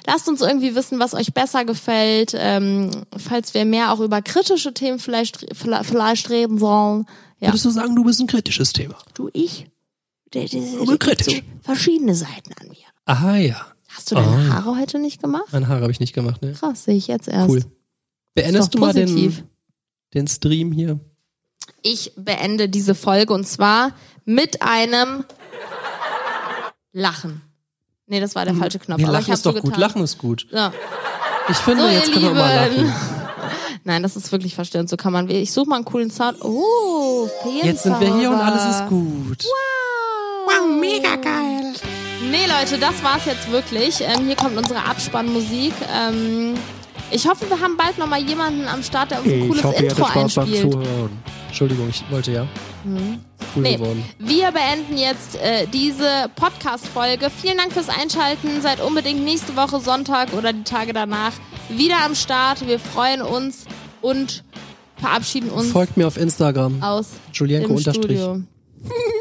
Speaker 2: Lasst uns irgendwie wissen, was euch besser gefällt. Ähm, falls wir mehr auch über kritische Themen vielleicht, vielleicht reden sollen. Ja,
Speaker 1: Würdest du sagen, du bist ein kritisches Thema?
Speaker 2: du, ich? Der, der, der,
Speaker 1: Aber kritisch.
Speaker 2: So verschiedene Seiten an mir.
Speaker 1: Aha, ja.
Speaker 2: Hast du deine
Speaker 1: Ah.
Speaker 2: Haare heute nicht gemacht?
Speaker 1: Meine Haare habe ich nicht gemacht, ne?
Speaker 2: Krass, sehe ich jetzt erst.
Speaker 1: Cool. Beendest du mal den, den Stream hier?
Speaker 2: Ich beende diese Folge und zwar mit einem Lachen. Nee, das war der falsche Knopf.
Speaker 1: Nee,
Speaker 2: aber ich
Speaker 1: lachen
Speaker 2: hab's
Speaker 1: ist doch
Speaker 2: so
Speaker 1: gut. Lachen ist gut.
Speaker 2: Ja.
Speaker 1: Ich finde,
Speaker 2: So,
Speaker 1: jetzt können wir mal lachen.
Speaker 2: Nein, das ist wirklich verstörend. So kann man. Ich suche mal einen coolen Sound. Oh,
Speaker 1: Jetzt sind wir hier und alles ist gut.
Speaker 2: Wow, mega geil. Nee, Leute, das war's jetzt wirklich. Ähm, hier kommt unsere Abspannmusik. Ähm, ich hoffe, wir haben bald noch mal jemanden am Start, der uns ein cooles Intro einspielt.
Speaker 3: Zuhören.
Speaker 1: Entschuldigung, ich wollte ja. Cool
Speaker 2: Nee,
Speaker 1: geworden.
Speaker 2: wir beenden jetzt äh, diese Podcast-Folge. Vielen Dank fürs Einschalten. Seid unbedingt nächste Woche Sonntag oder die Tage danach wieder am Start. Wir freuen uns und verabschieden uns
Speaker 1: Folgt mir auf Instagram.
Speaker 2: aus
Speaker 1: Julienko Unterstrich.